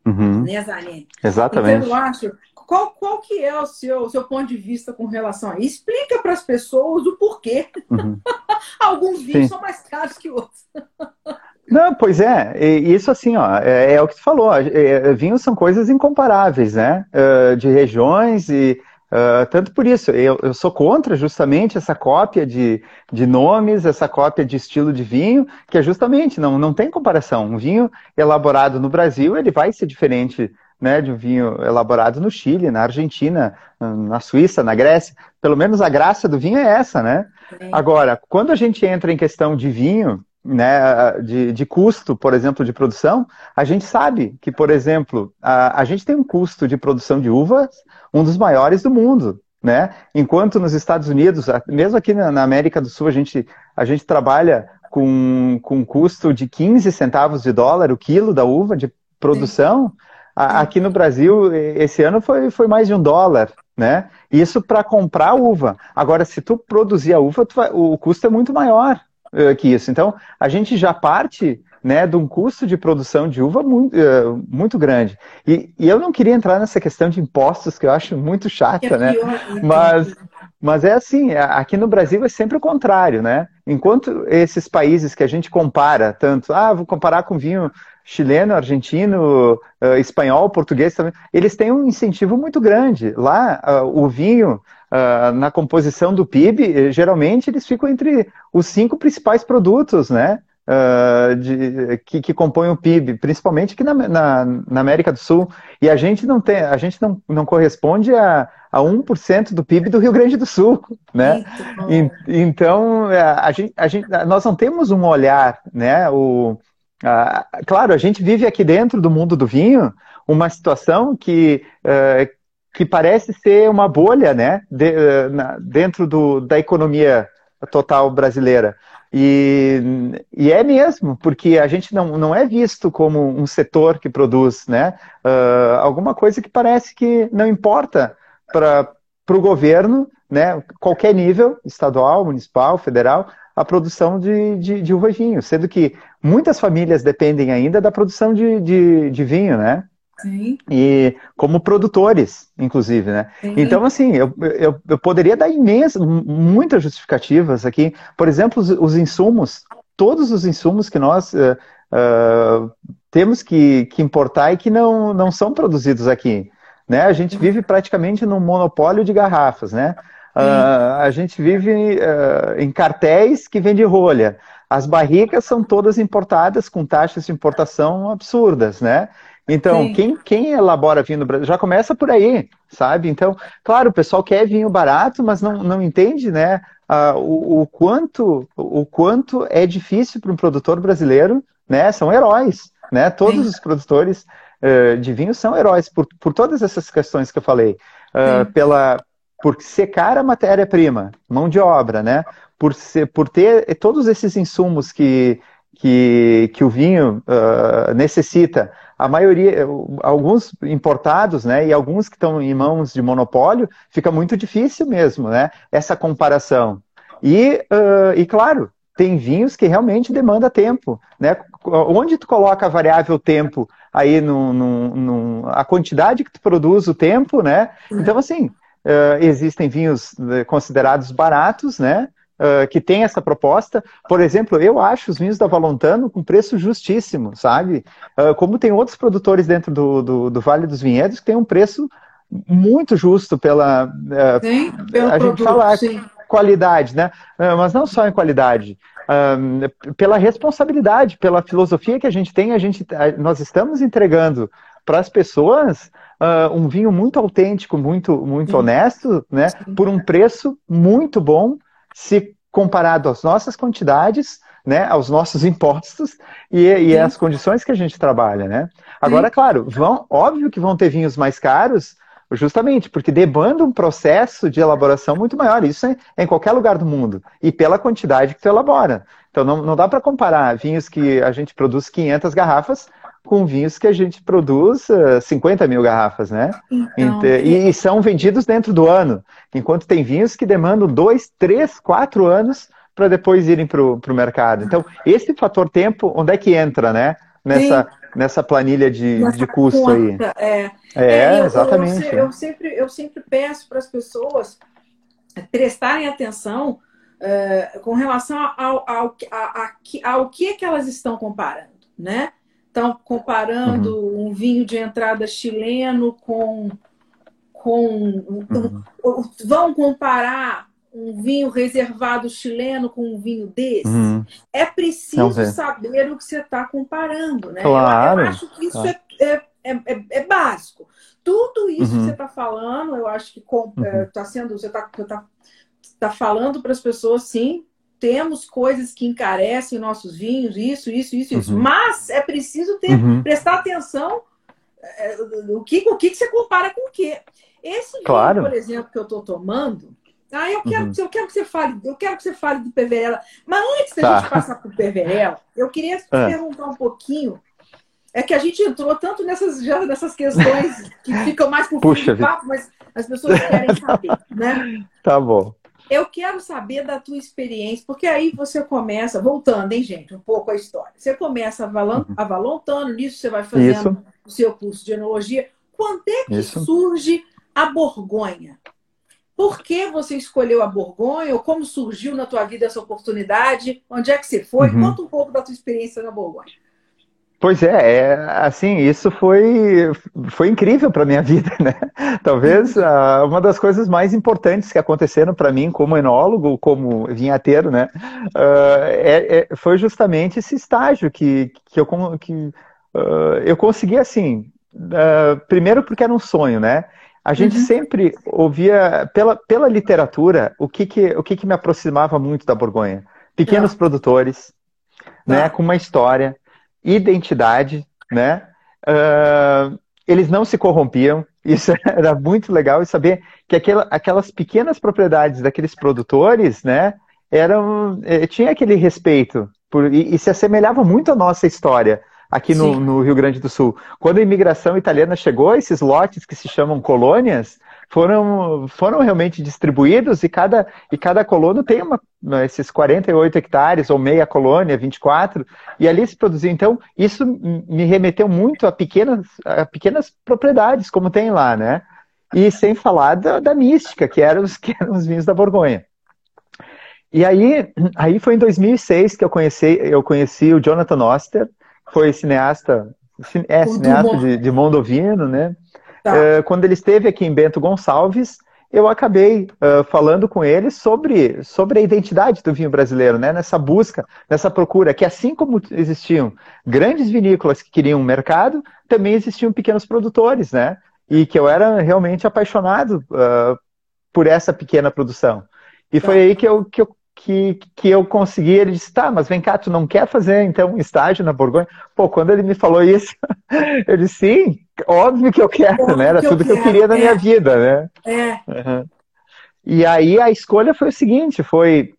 Uhum. Né, Zanine? Exatamente. Então, eu acho qual, qual que é o seu, o seu ponto de vista com relação a isso? Explica para as pessoas o porquê. Uhum. Alguns vinhos Sim. são mais caros que outros. Não, pois é, isso assim, ó, é, é o que tu falou, é, vinhos são coisas incomparáveis, né, uh, de regiões e uh, tanto por isso, eu, eu, sou contra justamente essa cópia de, de nomes, essa cópia de estilo de vinho, que é justamente, não, não tem comparação, um vinho elaborado no Brasil, ele vai ser diferente né, de um vinho elaborado no Chile, na Argentina, na Suíça, na Grécia. Pelo menos a graça do vinho é essa, né? Agora, quando a gente entra em questão de vinho, né, de, de, custo, por exemplo, de produção, a gente sabe que, por exemplo, a, a gente tem um custo de produção de uvas um dos maiores do mundo. Né? Enquanto nos Estados Unidos, mesmo aqui na, América do Sul, a gente, a gente trabalha com, com custo de 15 centavos de dólar o quilo da uva de produção. A, aqui no Brasil, esse ano foi, foi mais de um dólar, né? Isso para comprar uva. Agora, se tu produzir a uva, vai, o custo é muito maior que isso. Então, a gente já parte né, de um custo de produção de uva muito, uh, muito grande. E, e, eu não queria entrar nessa questão de impostos, que eu acho muito chata, é né? Mas, mas é assim, aqui no Brasil é sempre o contrário, né? Enquanto esses países que a gente compara, tanto, ah, vou comparar com vinho chileno, argentino, uh, espanhol, português também, eles têm um incentivo muito grande. Lá, uh, o vinho, uh, na composição do PIB, geralmente eles ficam entre os cinco principais produtos, né? uh, de, que, que, compõem o PIB, principalmente aqui na, na, na, América do Sul. E a gente não tem, a gente não, não corresponde a, a 1% do PIB do Rio Grande do Sul, né? E, então, é, a gente, a gente, nós não temos um olhar, né? O, a, claro, a gente vive aqui dentro do mundo do vinho uma situação que, uh, que parece ser uma bolha, né? De, uh, na, dentro do, da economia total brasileira. E, e é mesmo, porque a gente não, não é visto como um setor que produz, né? Uh, alguma coisa que parece que não importa para o governo, né? Qualquer nível, estadual, municipal, federal, a produção de, de, de uva vinho, sendo que muitas famílias dependem ainda da produção de, de, de vinho, né? Sim. E como produtores, inclusive, né? Sim. Então, assim, eu, eu, eu poderia dar imensas, muitas justificativas aqui. Por exemplo, os, os insumos, todos os insumos que nós uh, uh, temos que, que importar e que não, não são produzidos aqui. Né? A gente vive praticamente num monopólio de garrafas, né? Uh, a gente vive em cartéis que vendem rolha. As barricas são todas importadas com taxas de importação absurdas, né? Então, quem, quem elabora vinho no Brasil já começa por aí, sabe? Então, claro, o pessoal quer vinho barato, mas não, não entende, né? O, o, quanto, o quanto é difícil para um produtor brasileiro, né? São heróis, né? Todos Sim. os produtores uh, de vinho são heróis por, por todas essas questões que eu falei. Uh, pela, por secar a matéria-prima, mão de obra, né? Por, ser, por ter todos esses insumos que, que, que o vinho uh, necessita, a maioria, alguns importados, né, e alguns que estão em mãos de monopólio, fica muito difícil mesmo, né, essa comparação. E, uh, e claro, tem vinhos que realmente demanda tempo, né, onde tu coloca a variável tempo aí no, no, no a quantidade que tu produz o tempo, né, então assim, uh, existem vinhos eh, considerados baratos, né, uh, que tem essa proposta. Por exemplo, eu acho os vinhos da Valontano com preço justíssimo, sabe? Uh, como tem outros produtores dentro do, do, do, Vale dos Vinhedos que tem um preço muito justo pela. Uh, sim, pelo a produto, gente fala sim. qualidade, né? mas não só em qualidade. pela responsabilidade, pela filosofia que a gente tem, a gente, nós estamos entregando para as pessoas uh, um vinho muito autêntico, muito, muito honesto, né? Sim. Por um preço muito bom se comparado às nossas quantidades, né, aos nossos impostos e, e as condições que a gente trabalha, né? Agora, Sim. claro, vão, óbvio que vão ter vinhos mais caros, justamente porque demanda um processo de elaboração muito maior. Isso é, em qualquer lugar do mundo e pela quantidade que tu elabora. Então, não, não dá para comparar vinhos que a gente produz 500 garrafas com vinhos que a gente produz uh, eh, 50 mil garrafas, né? Então, e, e, são vendidos dentro do ano, enquanto tem vinhos que demandam dois, três, quatro anos para depois irem para o mercado. Então, esse fator tempo, onde é que entra, né? Nessa, nessa planilha de, de custo conta, aí. É, é, é exatamente. Eu, eu, sempre, eu sempre peço para as pessoas prestarem atenção uh, com relação ao, ao, ao, ao que, que elas estão comparando, né? Estão comparando uhum. um vinho de entrada chileno com. com uhum. Vão comparar um vinho reservado chileno com um vinho desse? Uhum. É preciso saber o que você está comparando, né? Claro. Eu, eu, acho que isso claro. é, é, é, é, básico. Tudo isso uhum. que você está falando, eu acho que está uhum. é, tá sendo, você está tá, tá falando para as pessoas, sim, temos coisas que encarecem nossos vinhos, isso, isso, isso, uhum. isso. Mas é preciso ter, uhum. prestar atenção é, o que, o que, você compara com o quê. Esse claro. vinho, por exemplo, que eu estou tomando, ah, eu quero, uhum. eu quero que você fale, eu quero que você fale do Peverella. Mas antes da tá. gente passar por Peverella, eu queria te ah. perguntar um pouquinho. É que a gente entrou tanto nessas, já nessas questões que ficam mais por fim do papo, mas as pessoas querem saber, né? Tá bom. Eu quero saber da tua experiência, porque aí você começa, voltando, hein, gente, um pouco a história. Você começa avalontando, uhum. nisso você vai fazendo Isso. o seu curso de enologia. Quando é que Isso. surge a Borgonha? Por que você escolheu a Borgonha? Ou como surgiu na tua vida essa oportunidade? Onde é que você foi? Uhum. Conta um pouco da tua experiência na Borgonha. Pois é, é, assim, isso foi, foi incrível para minha vida, né? Talvez uh, uma das coisas mais importantes que aconteceram para mim como enólogo, como vinhateiro, né? Uh, é, é, foi justamente esse estágio que, que, eu, que uh, eu consegui, assim, primeiro porque era um sonho, né? A gente uhum. sempre ouvia pela, pela literatura o que, que, o que, que me aproximava muito da Borgonha. Pequenos produtores, né? Com uma história identidade, né? Uh, eles não se corrompiam, isso era muito legal, e saber que aquela, aquelas pequenas propriedades daqueles produtores, né, eram, eh, tinha aquele respeito, por, e, e se assemelhava muito à nossa história aqui no, no, Rio Grande do Sul. Quando a imigração italiana chegou, esses lotes que se chamam colônias, foram, foram realmente distribuídos e cada, e cada colono tem uma, esses 48 hectares, ou meia colônia, 24, e ali se produziu. Então, isso me remeteu muito a pequenas, a pequenas propriedades, como tem lá, né? E sem falar da, da mística, que eram, os, que eram os vinhos da Borgonha. E aí, aí foi em 2006 que eu conheci, eu conheci o Jonathan Oster, foi cineasta, é cineasta de, de Mondovino, né? Tá. Uh, quando ele esteve aqui em Bento Gonçalves, eu acabei uh, falando com ele sobre, sobre a identidade do vinho brasileiro, né? nessa busca, nessa procura, que assim como existiam grandes vinícolas que queriam um mercado, também existiam pequenos produtores, né? E que eu era realmente apaixonado uh, por essa pequena produção. E tá. foi aí que eu, que eu que, que eu consegui, ele disse, tá, mas vem cá, tu não quer fazer então um estágio na Borgonha? Pô, quando ele me falou isso, eu disse, sim, óbvio que eu quero, óbvio né? Era que tudo que eu queria na é. minha vida, né? É. Uhum. E aí a escolha foi o seguinte, foi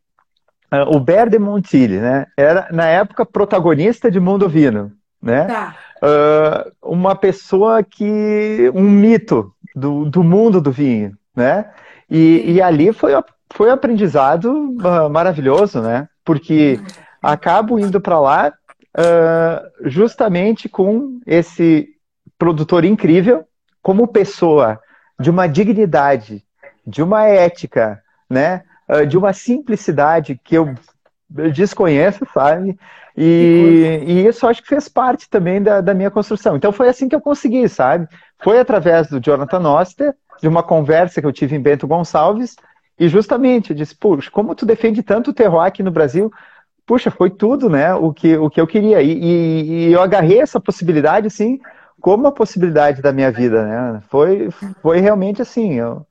uh, o Ber de Montilly, né? Era, na época, protagonista de Mundo Vino, né? Tá. Uh, uma pessoa que... um mito do, do mundo do vinho, né? E, e ali foi a foi um aprendizado uh, maravilhoso, né? Porque acabo indo para lá uh, justamente com esse produtor incrível, como pessoa, de uma dignidade, de uma ética, né? Uh, de uma simplicidade que eu desconheço, sabe? E, e, isso acho que fez parte também da, da, minha construção. Então foi assim que eu consegui, sabe? Foi através do Jonathan Oster, de uma conversa que eu tive em Bento Gonçalves, e justamente, eu disse, puxa, como tu defende tanto o terroir aqui no Brasil, puxa, foi tudo, né, o que, o que eu queria. E, e, e eu agarrei essa possibilidade, assim, como a possibilidade da minha vida, né? Foi, foi realmente assim, eu,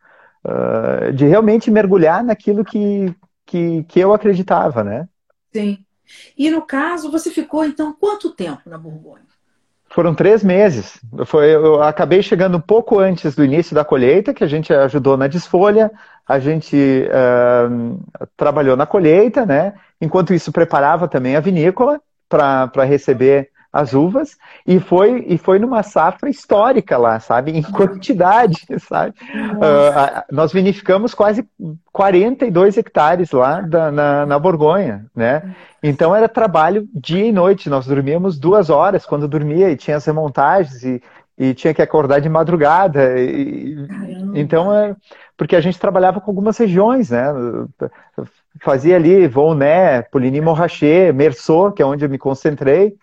uh, de realmente mergulhar naquilo que, que, que eu acreditava, né? Sim. E no caso, você ficou, então, quanto tempo na Borgonha? Foram três meses. Foi, eu acabei chegando um pouco antes do início da colheita, que a gente ajudou na desfolha, a gente uh, trabalhou na colheita, né? Enquanto isso, preparava também a vinícola para receber as uvas e foi e foi numa safra histórica lá, sabe? Em quantidade, sabe? Uh, nós vinificamos quase 42 hectares lá da, na, na Borgonha, né? Então era trabalho dia e noite. Nós dormíamos duas horas quando dormia e tinha as remontagens e, e tinha que acordar de madrugada. E, então é porque a gente trabalhava com algumas regiões, né? Fazia ali Volné, Poligny Morraché, Merceau, que é onde eu me concentrei.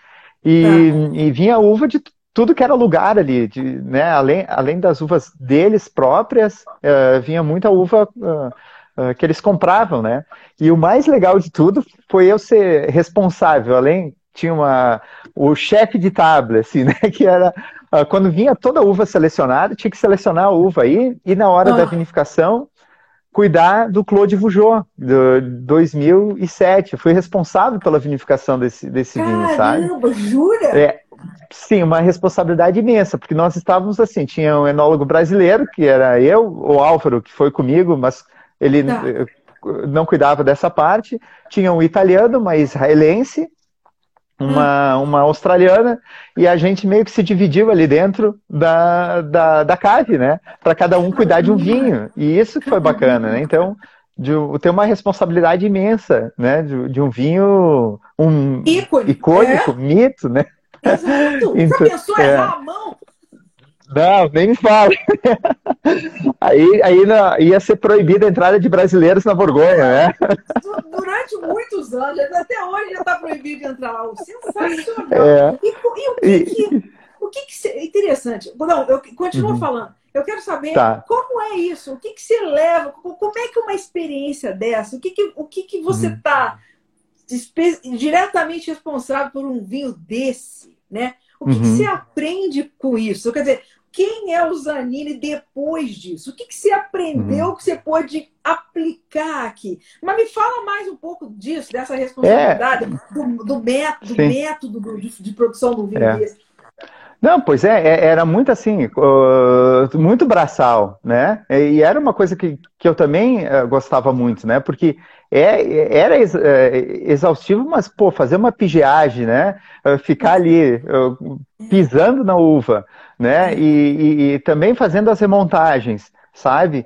E, tá. e vinha uva de tudo que era lugar ali, de, né, além, além das uvas deles próprias, uh, vinha muita uva uh, uh, que eles compravam, né? E o mais legal de tudo foi eu ser responsável, além tinha uma, o chefe de tabla, assim, né? Que era uh, quando vinha toda a uva selecionada, tinha que selecionar a uva aí, e na hora ah. da vinificação, cuidar do Claude Vougeot, de 2007. Eu fui responsável pela vinificação desse, desse Caramba, vinho, sabe? Caramba, jura? É, sim, uma responsabilidade imensa, porque nós estávamos assim, tinha um enólogo brasileiro, que era eu, o Álvaro, que foi comigo, mas ele tá. Não cuidava dessa parte, tinha um italiano, uma israelense, uma, hum. uma australiana, e a gente meio que se dividiu ali dentro da, da, da cave, né? Para cada um cuidar de um vinho. E isso que foi bacana, né? Então, de ter uma responsabilidade imensa, né? De, de um vinho um Ícone, icônico, é? mito, né? Exato. Então, Já pensou é. errar a mão? Não, nem me fala. aí aí na, ia ser proibida a entrada de brasileiros na Borgonha, né? Durante muitos anos, até hoje já está proibido de entrar lá. Sensacional. É. E, e, o que, que o que, que interessante? Não, eu continuo uhum. falando. Eu quero saber tá. como é isso, o que, que você leva, como é que uma experiência dessa, o que, que, o que, que você está uhum. diretamente responsável por um vinho desse, né? O que, uhum. que, você aprende com isso? Quer dizer, quem é o Zanini depois disso? O que, que você aprendeu uhum. que você pode aplicar aqui? Mas me fala mais um pouco disso, dessa responsabilidade, é. do, do, método, do método de, de, produção do vinho é. desse. Não, pois é, é era muito assim, muito braçal, né? E era uma coisa que, que eu também uh, gostava muito, né? Porque é, era é, exaustivo, mas, pô, fazer uma pigeagem, né? Uh, ficar ali pisando na uva, né? E, e, e também fazendo as remontagens, sabe?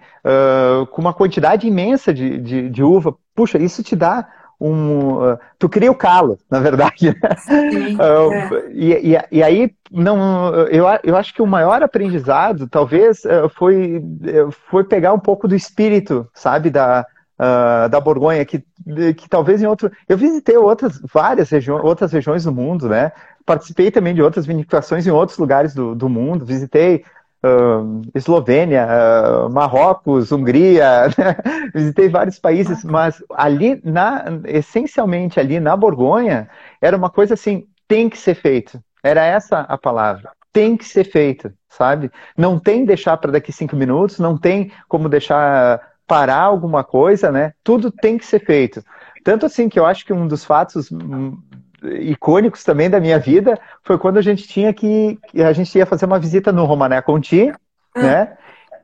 com uma quantidade imensa de, de, de uva. Puxa, isso te dá um. Uh, tu cria o calo, na verdade. Sim, uh, é. e, e, e, aí, não, eu, eu acho que o maior aprendizado, talvez, uh, foi, foi pegar um pouco do espírito, sabe, da, da Borgonha, que, que talvez em outro. Eu visitei outras, várias regiões, outras regiões do mundo, né? Participei também de outras vinificações em outros lugares do, do mundo, visitei uh, Eslovênia, uh, Marrocos, Hungria, né? visitei vários países, mas ali, na, essencialmente ali na Borgonha, era uma coisa assim, tem que ser feito. Era essa a palavra. Tem que ser feito, sabe? Não tem deixar para daqui cinco minutos, não tem como deixar parar alguma coisa, né? Tudo tem que ser feito. Tanto assim que eu acho que um dos fatos icônicos também da minha vida foi quando a gente tinha que a gente ia fazer uma visita no Romané Conti, ah. né?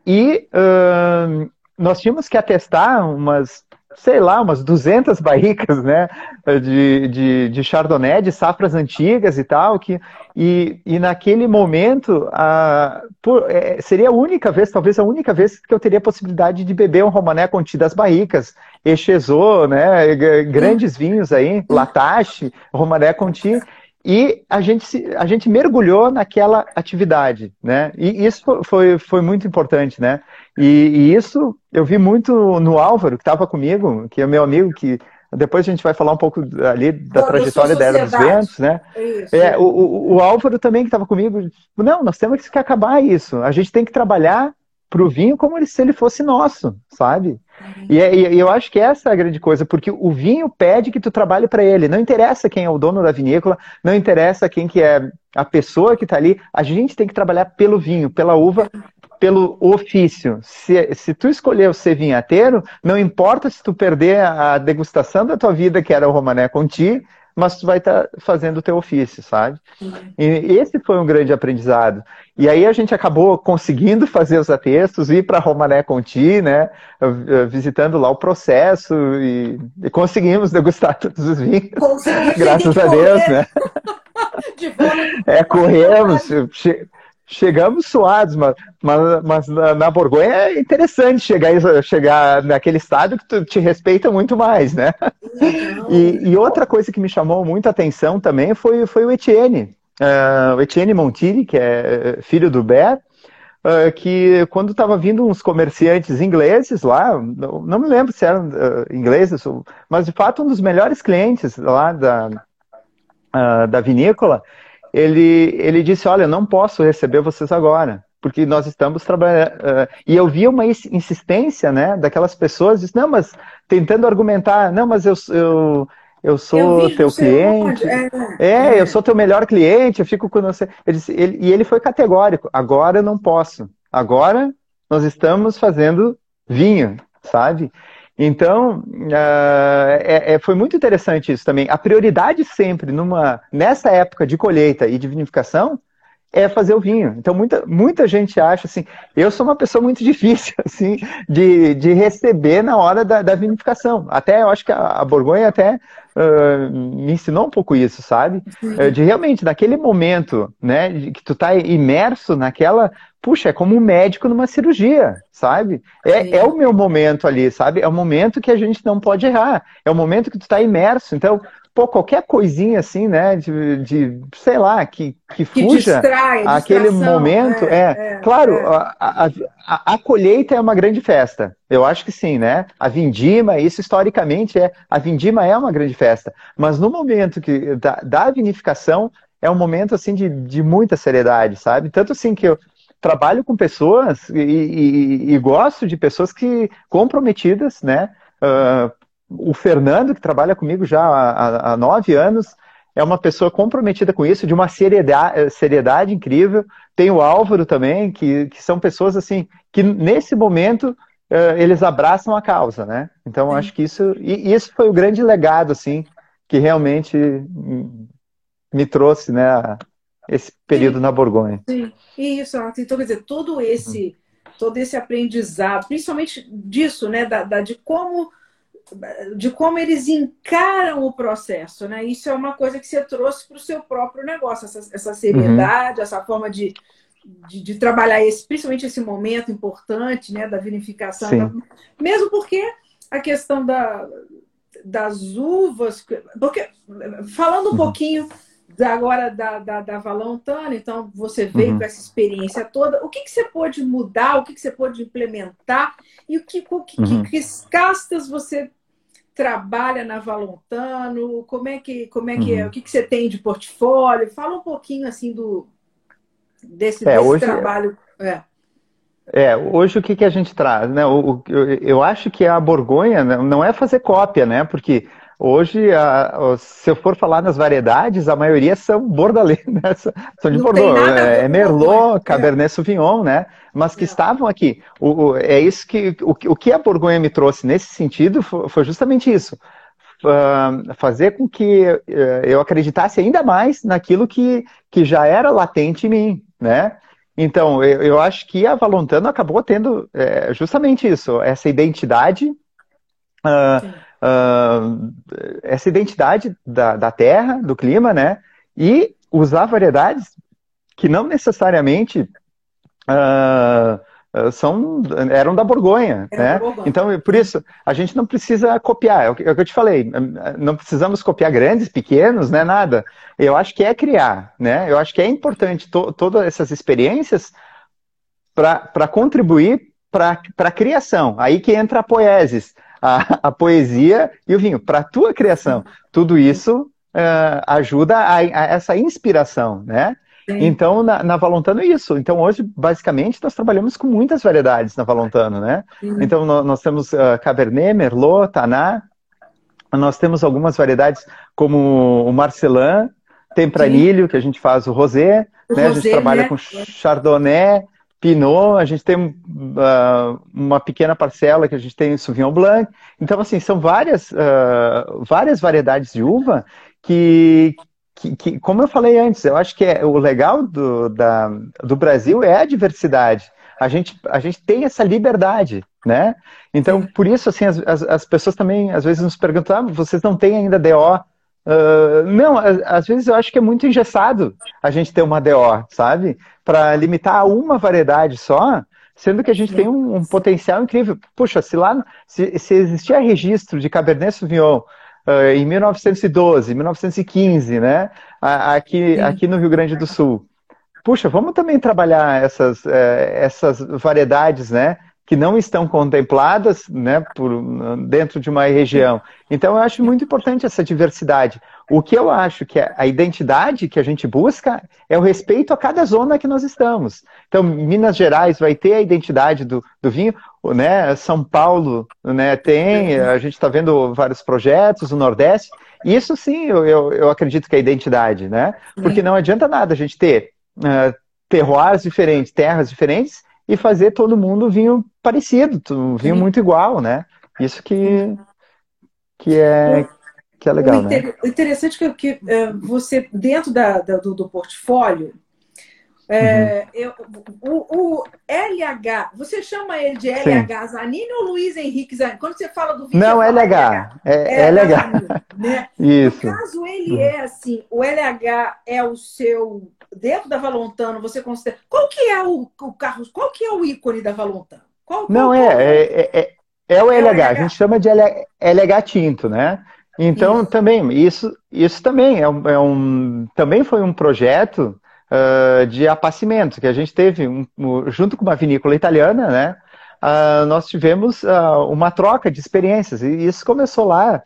E uh, nós tínhamos que atestar umas sei lá, umas 200 barricas, né, de, de, de Chardonnay, de safras antigas e tal, que, e, e naquele momento, a, por, é, seria a única vez, talvez a única vez que eu teria a possibilidade de beber um Romané Conti das barricas, Echezô, né, grandes vinhos aí, Latache, Romané Conti, e a gente, a gente mergulhou naquela atividade, né? E isso foi, foi muito importante, né? E, e isso eu vi muito no Álvaro, que estava comigo, que é meu amigo, que depois a gente vai falar um pouco ali da Toda trajetória da Era dos Ventos, né? Isso, é, o, o, o, Álvaro também que estava comigo, não, nós temos que acabar isso. A gente tem que trabalhar para o vinho como se ele fosse nosso, sabe? Uhum. E, é, e, eu acho que essa é a grande coisa, porque o vinho pede que tu trabalhe para ele. Não interessa quem é o dono da vinícola, não interessa quem que é a pessoa que está ali. A gente tem que trabalhar pelo vinho, pela uva, pelo ofício. Se, se tu escolher ser vinhateiro, não importa se tu perder a degustação da tua vida, que era o Romané Conti, mas tu vai estar tá fazendo o teu ofício, sabe? E esse foi um grande aprendizado. E aí a gente acabou conseguindo fazer os atestos, ir para Romané Conti, né? Visitando lá o processo e, e conseguimos degustar todos os vinhos. Graças a Deus, né? De é, corremos. Chegamos suados, mas, mas, mas na, na, Borgonha é interessante chegar, chegar naquele estado que tu te respeita muito mais, né? E, e, outra coisa que me chamou muita atenção também foi, foi o Etienne. Uh, o Etienne Montini, que é filho do Ber, uh, que quando estava vindo uns comerciantes ingleses lá, não me lembro se eram uh, ingleses, mas de fato um dos melhores clientes lá da, da vinícola, ele, ele disse: Olha, não posso receber vocês agora, porque nós estamos trabalhando. Uh, e eu via uma insistência né, daquelas pessoas, disse, não, mas tentando argumentar, não, mas eu, eu, eu sou eu teu cliente. É, é, é, eu sou teu melhor cliente, eu fico com você. Ele, ele, e ele foi categórico. Agora eu não posso. Agora nós estamos fazendo vinho, sabe? Então, uh, é, é, foi muito interessante isso também. A prioridade sempre numa, nessa época de colheita e de vinificação é fazer o vinho. Então, muita, muita gente acha assim, eu sou uma pessoa muito difícil, assim, de, de receber na hora da, da vinificação. Até, eu acho que a, a Borgonha até uh, me ensinou um pouco isso, sabe? Uh, de realmente, naquele momento, né, que tu tá imerso naquela, puxa, é como um médico numa cirurgia, sabe? É, é o meu momento ali, sabe? É o momento que a gente não pode errar. É o momento que tu tá imerso. Então, pô, qualquer coisinha assim, né, de, de sei lá, que, que, que fuja distrai, aquele momento, é, é, é claro, é. A, a, a, colheita é uma grande festa, eu acho que sim, né, a vindima, isso historicamente é, a vindima é uma grande festa, mas no momento que, da, da vinificação, é um momento, assim, de, de muita seriedade, sabe, tanto assim que eu trabalho com pessoas e, e, e gosto de pessoas que comprometidas, né, uh, o Fernando, que trabalha comigo já há, há, nove anos, é uma pessoa comprometida com isso, de uma seriedade, seriedade incrível. Tem o Álvaro também, que, que são pessoas assim, que nesse momento uh, eles abraçam a causa, né? Então Sim. acho que isso, e isso foi o grande legado, assim, que realmente me trouxe, né, esse período Sim. na Borgonha. Sim, isso, então quer dizer, todo esse, todo esse aprendizado, principalmente disso, né, da, da de como de como eles encaram o processo, né? Isso é uma coisa que você trouxe para o seu próprio negócio, essa, essa seriedade, uhum. essa forma de, de, de, trabalhar esse, principalmente esse momento importante, né, da vinificação, da, mesmo porque a questão da, das uvas, porque falando um uhum. pouquinho da, agora da, da, da Valontana, então você veio uhum. com essa experiência toda, o que, que você pode mudar, o que, que você pode implementar e o que, o que, uhum. que, castas você trabalha na Valontano? Como é que, como é, que é? uhum. é? O que, que você tem de portfólio? Fala um pouquinho assim do desse, é, desse hoje, trabalho. É. É, hoje o que, que a gente traz? Né? O, o, eu acho que a Borgonha né, não é fazer cópia, né? Porque Hoje, a, se eu for falar nas variedades, a maioria são Bordelais, né? são de Não Bordeaux. É, é Merlot, Cabernet é. Sauvignon, né? Mas que é. estavam aqui. O, o, é isso que o, o que a Borgonha me trouxe nesse sentido foi, foi justamente isso. Uh, fazer com que uh, eu acreditasse ainda mais naquilo que, que já era latente em mim, né? Então, eu, eu acho que a Valontano acabou tendo é, justamente isso, essa identidade uh, uh, essa identidade da, da terra, do clima, né? E usar variedades que não necessariamente uh, são, eram da Borgonha, Era né? Borgonha. Então, por isso, a gente não precisa copiar, é o que eu te falei, não precisamos copiar grandes, pequenos, né, nada. Eu acho que é criar, né? Eu acho que é importante to todas essas experiências para contribuir para a criação. Aí que entra a poesis, a, a poesia e o vinho, para a tua criação. Tudo isso uh, ajuda a, a, essa inspiração, né? Sim. Então, na, na Valontano é isso. Então, hoje, basicamente, nós trabalhamos com muitas variedades na Valontano, né? Sim. Então, nós, nós temos uh, Cabernet, Merlot, Taná. Nós temos algumas variedades como o Marcelin, Tempranilho, Sim. que a gente faz o rosé, o né? Rosé, a gente trabalha né? com Chardonnay, Pinot, a gente tem uh, uma pequena parcela que a gente tem Sauvignon Blanc. Então, assim, são várias, uh, várias variedades de uva que, que, que, como eu falei antes, eu acho que é, o legal do, da, do Brasil é a diversidade. A gente, a gente tem essa liberdade, né? Então, por isso, assim, as, as, as pessoas também, às vezes, nos perguntam, ah, vocês não têm ainda DO Uh, não, às vezes eu acho que é muito engessado a gente ter uma DO, sabe? Para limitar a uma variedade só, sendo que a gente tem um, um potencial incrível. Puxa, se lá se, se existia registro de Cabernet Sauvignon uh, em 1912, 1915, né? Aqui, aqui no Rio Grande do Sul. Puxa, vamos também trabalhar essas, eh, essas variedades, né? que não estão contempladas né, por, dentro de uma região. Então, eu acho muito importante essa diversidade. O que eu acho que é a identidade que a gente busca é o respeito a cada zona que nós estamos. Então, Minas Gerais vai ter a identidade do, do vinho, né? São Paulo né, tem, a gente está vendo vários projetos, o Nordeste. Isso sim, eu, eu, eu, acredito que é identidade, né? Porque não adianta nada a gente ter uh, terroirs diferentes, terras diferentes, e fazer todo mundo vinho parecido, um vinho muito igual, né? Isso que, que é que é legal, o né? inter... O interessante é que, que uh, você, dentro da, da do, do, portfólio, é, uhum. eu, o, o, LH, você chama ele de LH Sim. Zanini ou Luiz Henrique Zanini? Quando você fala do vídeo. Não, LH. LH. É, é LH. Né? Isso. No caso, ele uhum. é assim, o LH é o seu. Dentro da Valontano, você considera. Qual que é o, o carro? Qual que é o ícone da Valontano? Qual, Não, qual, é, é, é, é, o LH. É a gente chama de LH, LH tinto, né? Então, isso. também, isso, isso também é um, é um, também foi um projeto uh, de apacimento que a gente teve um, junto com uma vinícola italiana, né? Uh, nós tivemos uh, uma troca de experiências e isso começou lá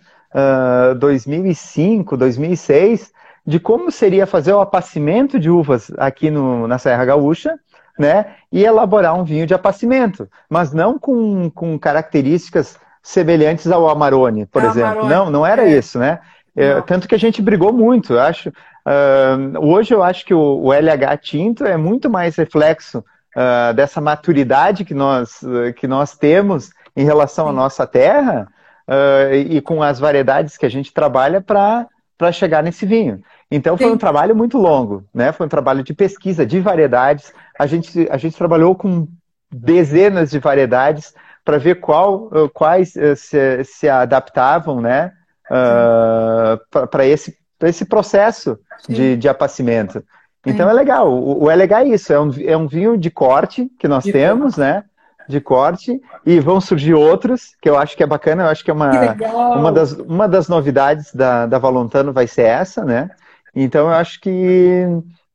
uh, 2005, 2006, de como seria fazer o apacimento de uvas aqui no, na Serra Gaúcha, né? E elaborar um vinho de apacimento, mas não com, com características semelhantes ao Amarone, por é exemplo. Amarone. Não, não era é. isso, né? É, tanto que a gente brigou muito, eu acho. Uh, hoje eu acho que o, o, LH tinto é muito mais reflexo uh, dessa maturidade que nós, que nós temos em relação Sim. à nossa terra uh, e com as variedades que a gente trabalha para chegar nesse vinho. Então foi Sim. um trabalho muito longo, né? Foi um trabalho de pesquisa de variedades. A gente, a gente trabalhou com dezenas de variedades para ver qual, quais eh, se, se adaptavam, né? Uh, para esse, esse processo de, de apacimento. Então é legal. O, o LH é isso, é um, é um vinho de corte que nós de temos, corte. né? De corte, e vão surgir outros, que eu acho que é bacana, eu acho que é uma, que uma, das, uma das novidades da, da Valontano vai ser essa, né? Então eu acho que,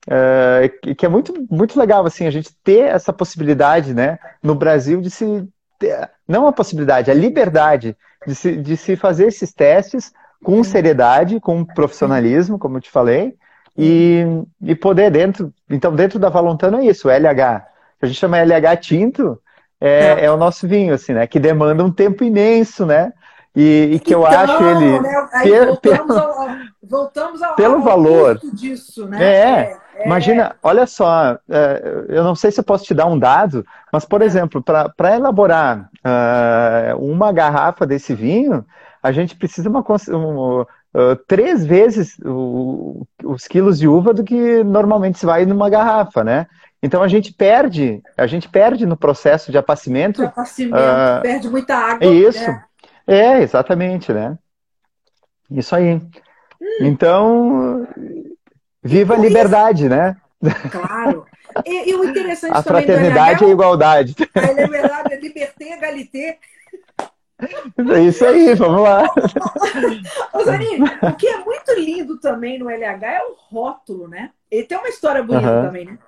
uh, que é muito, muito legal assim, a gente ter essa possibilidade, né, no Brasil de se não a possibilidade, a liberdade de se, de se fazer esses testes com seriedade, com profissionalismo, como eu te falei, e, e poder dentro. Então, dentro da Valontano é isso, o LH. A gente chama LH tinto, é, é. é o nosso vinho, assim, né? Que demanda um tempo imenso, né? E, e que então, eu acho ele. Né? Per, voltamos, ao, voltamos ao, pelo ao valor disso, né? É, é, imagina, olha só, é, eu não sei se eu posso te dar um dado, mas, por é. exemplo, para elaborar uh, uma garrafa desse vinho, a gente precisa uma, um, uh, três vezes o, os quilos de uva do que normalmente se vai numa garrafa, né? Então a gente perde, a gente perde no processo de apacimento. De apacimento, uh, perde muita água. Isso. Né? É, exatamente, né? Isso aí. Hum. Então, viva a liberdade, né? Claro. E, e, o interessante a também fraternidade e a igualdade. A liberdade, a liberté, a. É isso aí, vamos lá. Osani, o que é muito lindo também no LH é o rótulo, né? Ele tem uma história bonita uhum. também, né?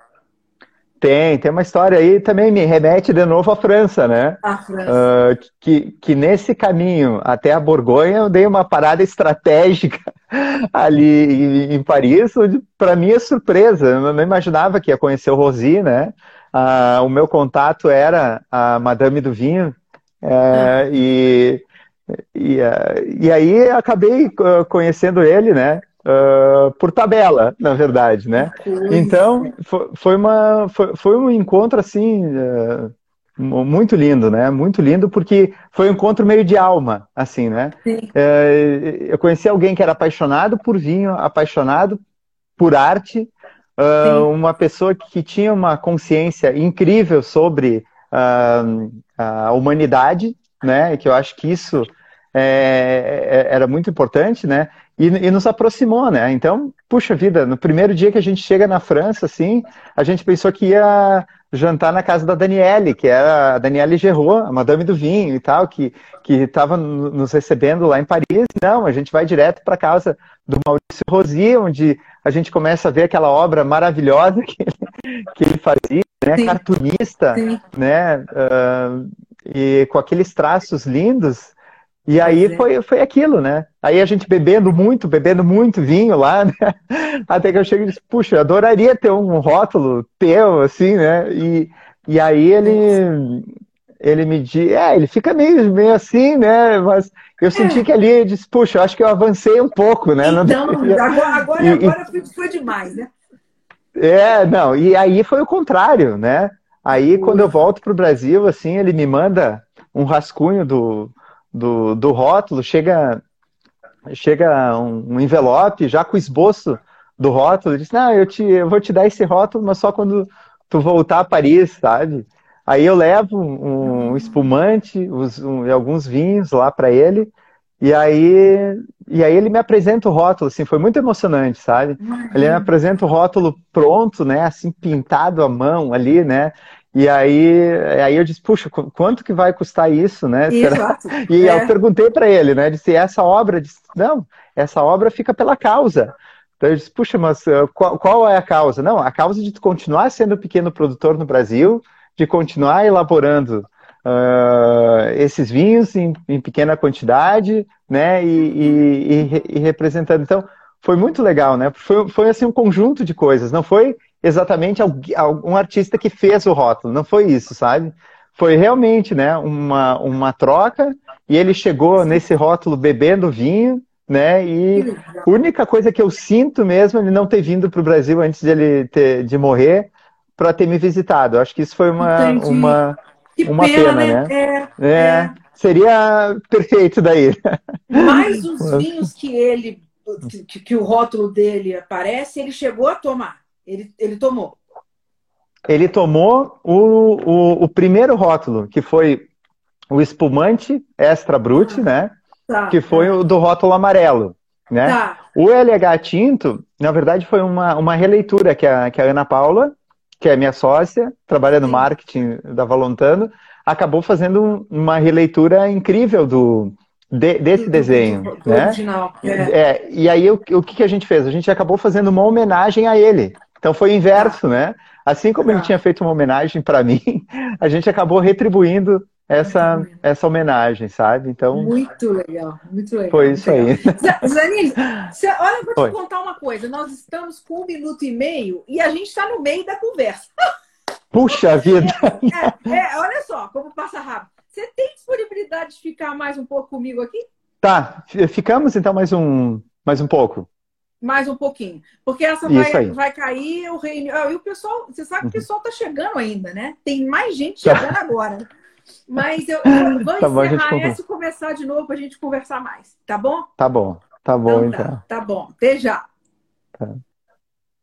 Tem, tem uma história aí também me remete de novo à França, né? A França. Uh, que, que nesse caminho até a Borgonha eu dei uma parada estratégica ali em, Paris, onde para minha é surpresa, eu não imaginava que ia conhecer o Rosi, né? Uh, o meu contato era a Madame do Vinho, uh, e, e, e aí acabei conhecendo ele, né? Uh, por tabela, na verdade, né? Então, foi, uma, foi, foi um encontro, assim, uh, muito lindo, né? Muito lindo, porque foi um encontro meio de alma, assim, né? Uh, eu conheci alguém que era apaixonado por vinho, apaixonado por arte, uma pessoa que tinha uma consciência incrível sobre a humanidade, né? Que eu acho que isso é, é, era muito importante, né? E, e, nos aproximou, né? Então, puxa vida, no primeiro dia que a gente chega na França, assim, a gente pensou que ia jantar na casa da Daniele, que era a Daniele Gerot, a madame do vinho e tal, que que estava nos recebendo lá em Paris. Não, a gente vai direto para casa do Maurício Rosi, onde a gente começa a ver aquela obra maravilhosa que ele, que ele fazia, né? Sim. Cartunista, Sim. né? Uh, e com aqueles traços lindos E aí é. foi, foi aquilo, né? Aí a gente bebendo muito, bebendo muito vinho lá, né? Até que eu cheguei e disse, puxa, adoraria ter um rótulo teu, assim, né? E, e aí ele, ele me diz, é, ele fica meio, meio assim, né? Mas eu senti é. que ali, eu disse, puxa, eu acho que eu avancei um pouco, né? Então, não agora, agora, e, agora foi demais, né? É, não, e aí foi o contrário, né? Aí, quando eu volto para o Brasil, assim, ele me manda um rascunho do, do, do rótulo, chega, chega um, um envelope já com o esboço do rótulo, ele diz, não, eu, te, eu vou te dar esse rótulo, mas só quando tu voltar a Paris, sabe? Aí eu levo um, um espumante, os, um, alguns vinhos lá para ele, e aí, e aí ele me apresenta o rótulo, assim, foi muito emocionante, sabe? Ele me apresenta o rótulo pronto, né, assim, pintado à mão ali, né? E aí, aí eu disse, puxa, quanto que vai custar isso, né? Exato. E é. eu perguntei para ele, né? Disse, essa obra? Disse, não, essa obra fica pela causa. Então eu disse, puxa, mas uh, qual, qual, é a causa? Não, a causa de continuar sendo pequeno produtor no Brasil, de continuar elaborando uh, esses vinhos em, em, pequena quantidade, né? E, e, e, e, representando. Então, foi muito legal, né? Foi, foi assim um conjunto de coisas. Não foi exatamente um artista que fez o rótulo, não foi isso, sabe? Foi realmente, né? Uma, uma troca e ele chegou nesse rótulo bebendo vinho né? E a única coisa que eu sinto mesmo é ele não ter vindo para o Brasil antes de ele ter, de morrer para ter me visitado. Eu acho que isso foi uma uma uma pena, pena, né? É, é, é, Seria perfeito daí. Mais os vinhos que ele que, que, o rótulo dele aparece, ele chegou a tomar. Ele, ele tomou. Ele tomou o, o, o primeiro rótulo, que foi o espumante extra brute, ah. né? Tá. que foi o do rótulo amarelo. Né? Tá. O LH Tinto, na verdade, foi uma, uma releitura que a, que a Ana Paula, que é minha sócia, trabalha no Sim. marketing da Valontano, acabou fazendo uma releitura incrível do, de, desse do, desenho. Do, do, né? Original. É. é. e aí o, o que, que a gente fez? A gente acabou fazendo uma homenagem a ele. Então foi o inverso, né? Assim como ele tá. tinha feito uma homenagem para mim, a gente acabou retribuindo essa, essa homenagem, sabe? Então. Muito legal, muito legal. Foi isso aí. Zanil, olha, eu vou te contar uma coisa. Nós estamos com um minuto e meio e a gente está no meio da conversa. Puxa vida! É, é, é, olha só como passa rápido. Você tem disponibilidade de ficar mais um pouco comigo aqui? Tá, ficamos então mais um, mais um pouco. Mais um pouquinho. Porque essa vai, vai cair o reino. Ah, e o pessoal, você sabe que o uhum. pessoal está chegando ainda, né? Tem mais gente tá. chegando agora. Mas eu, eu vou tá encerrar bom, essa e começar de novo para a gente conversar mais, tá bom? Tá bom, tá bom então. então. Tá, tá bom, até já. Tá.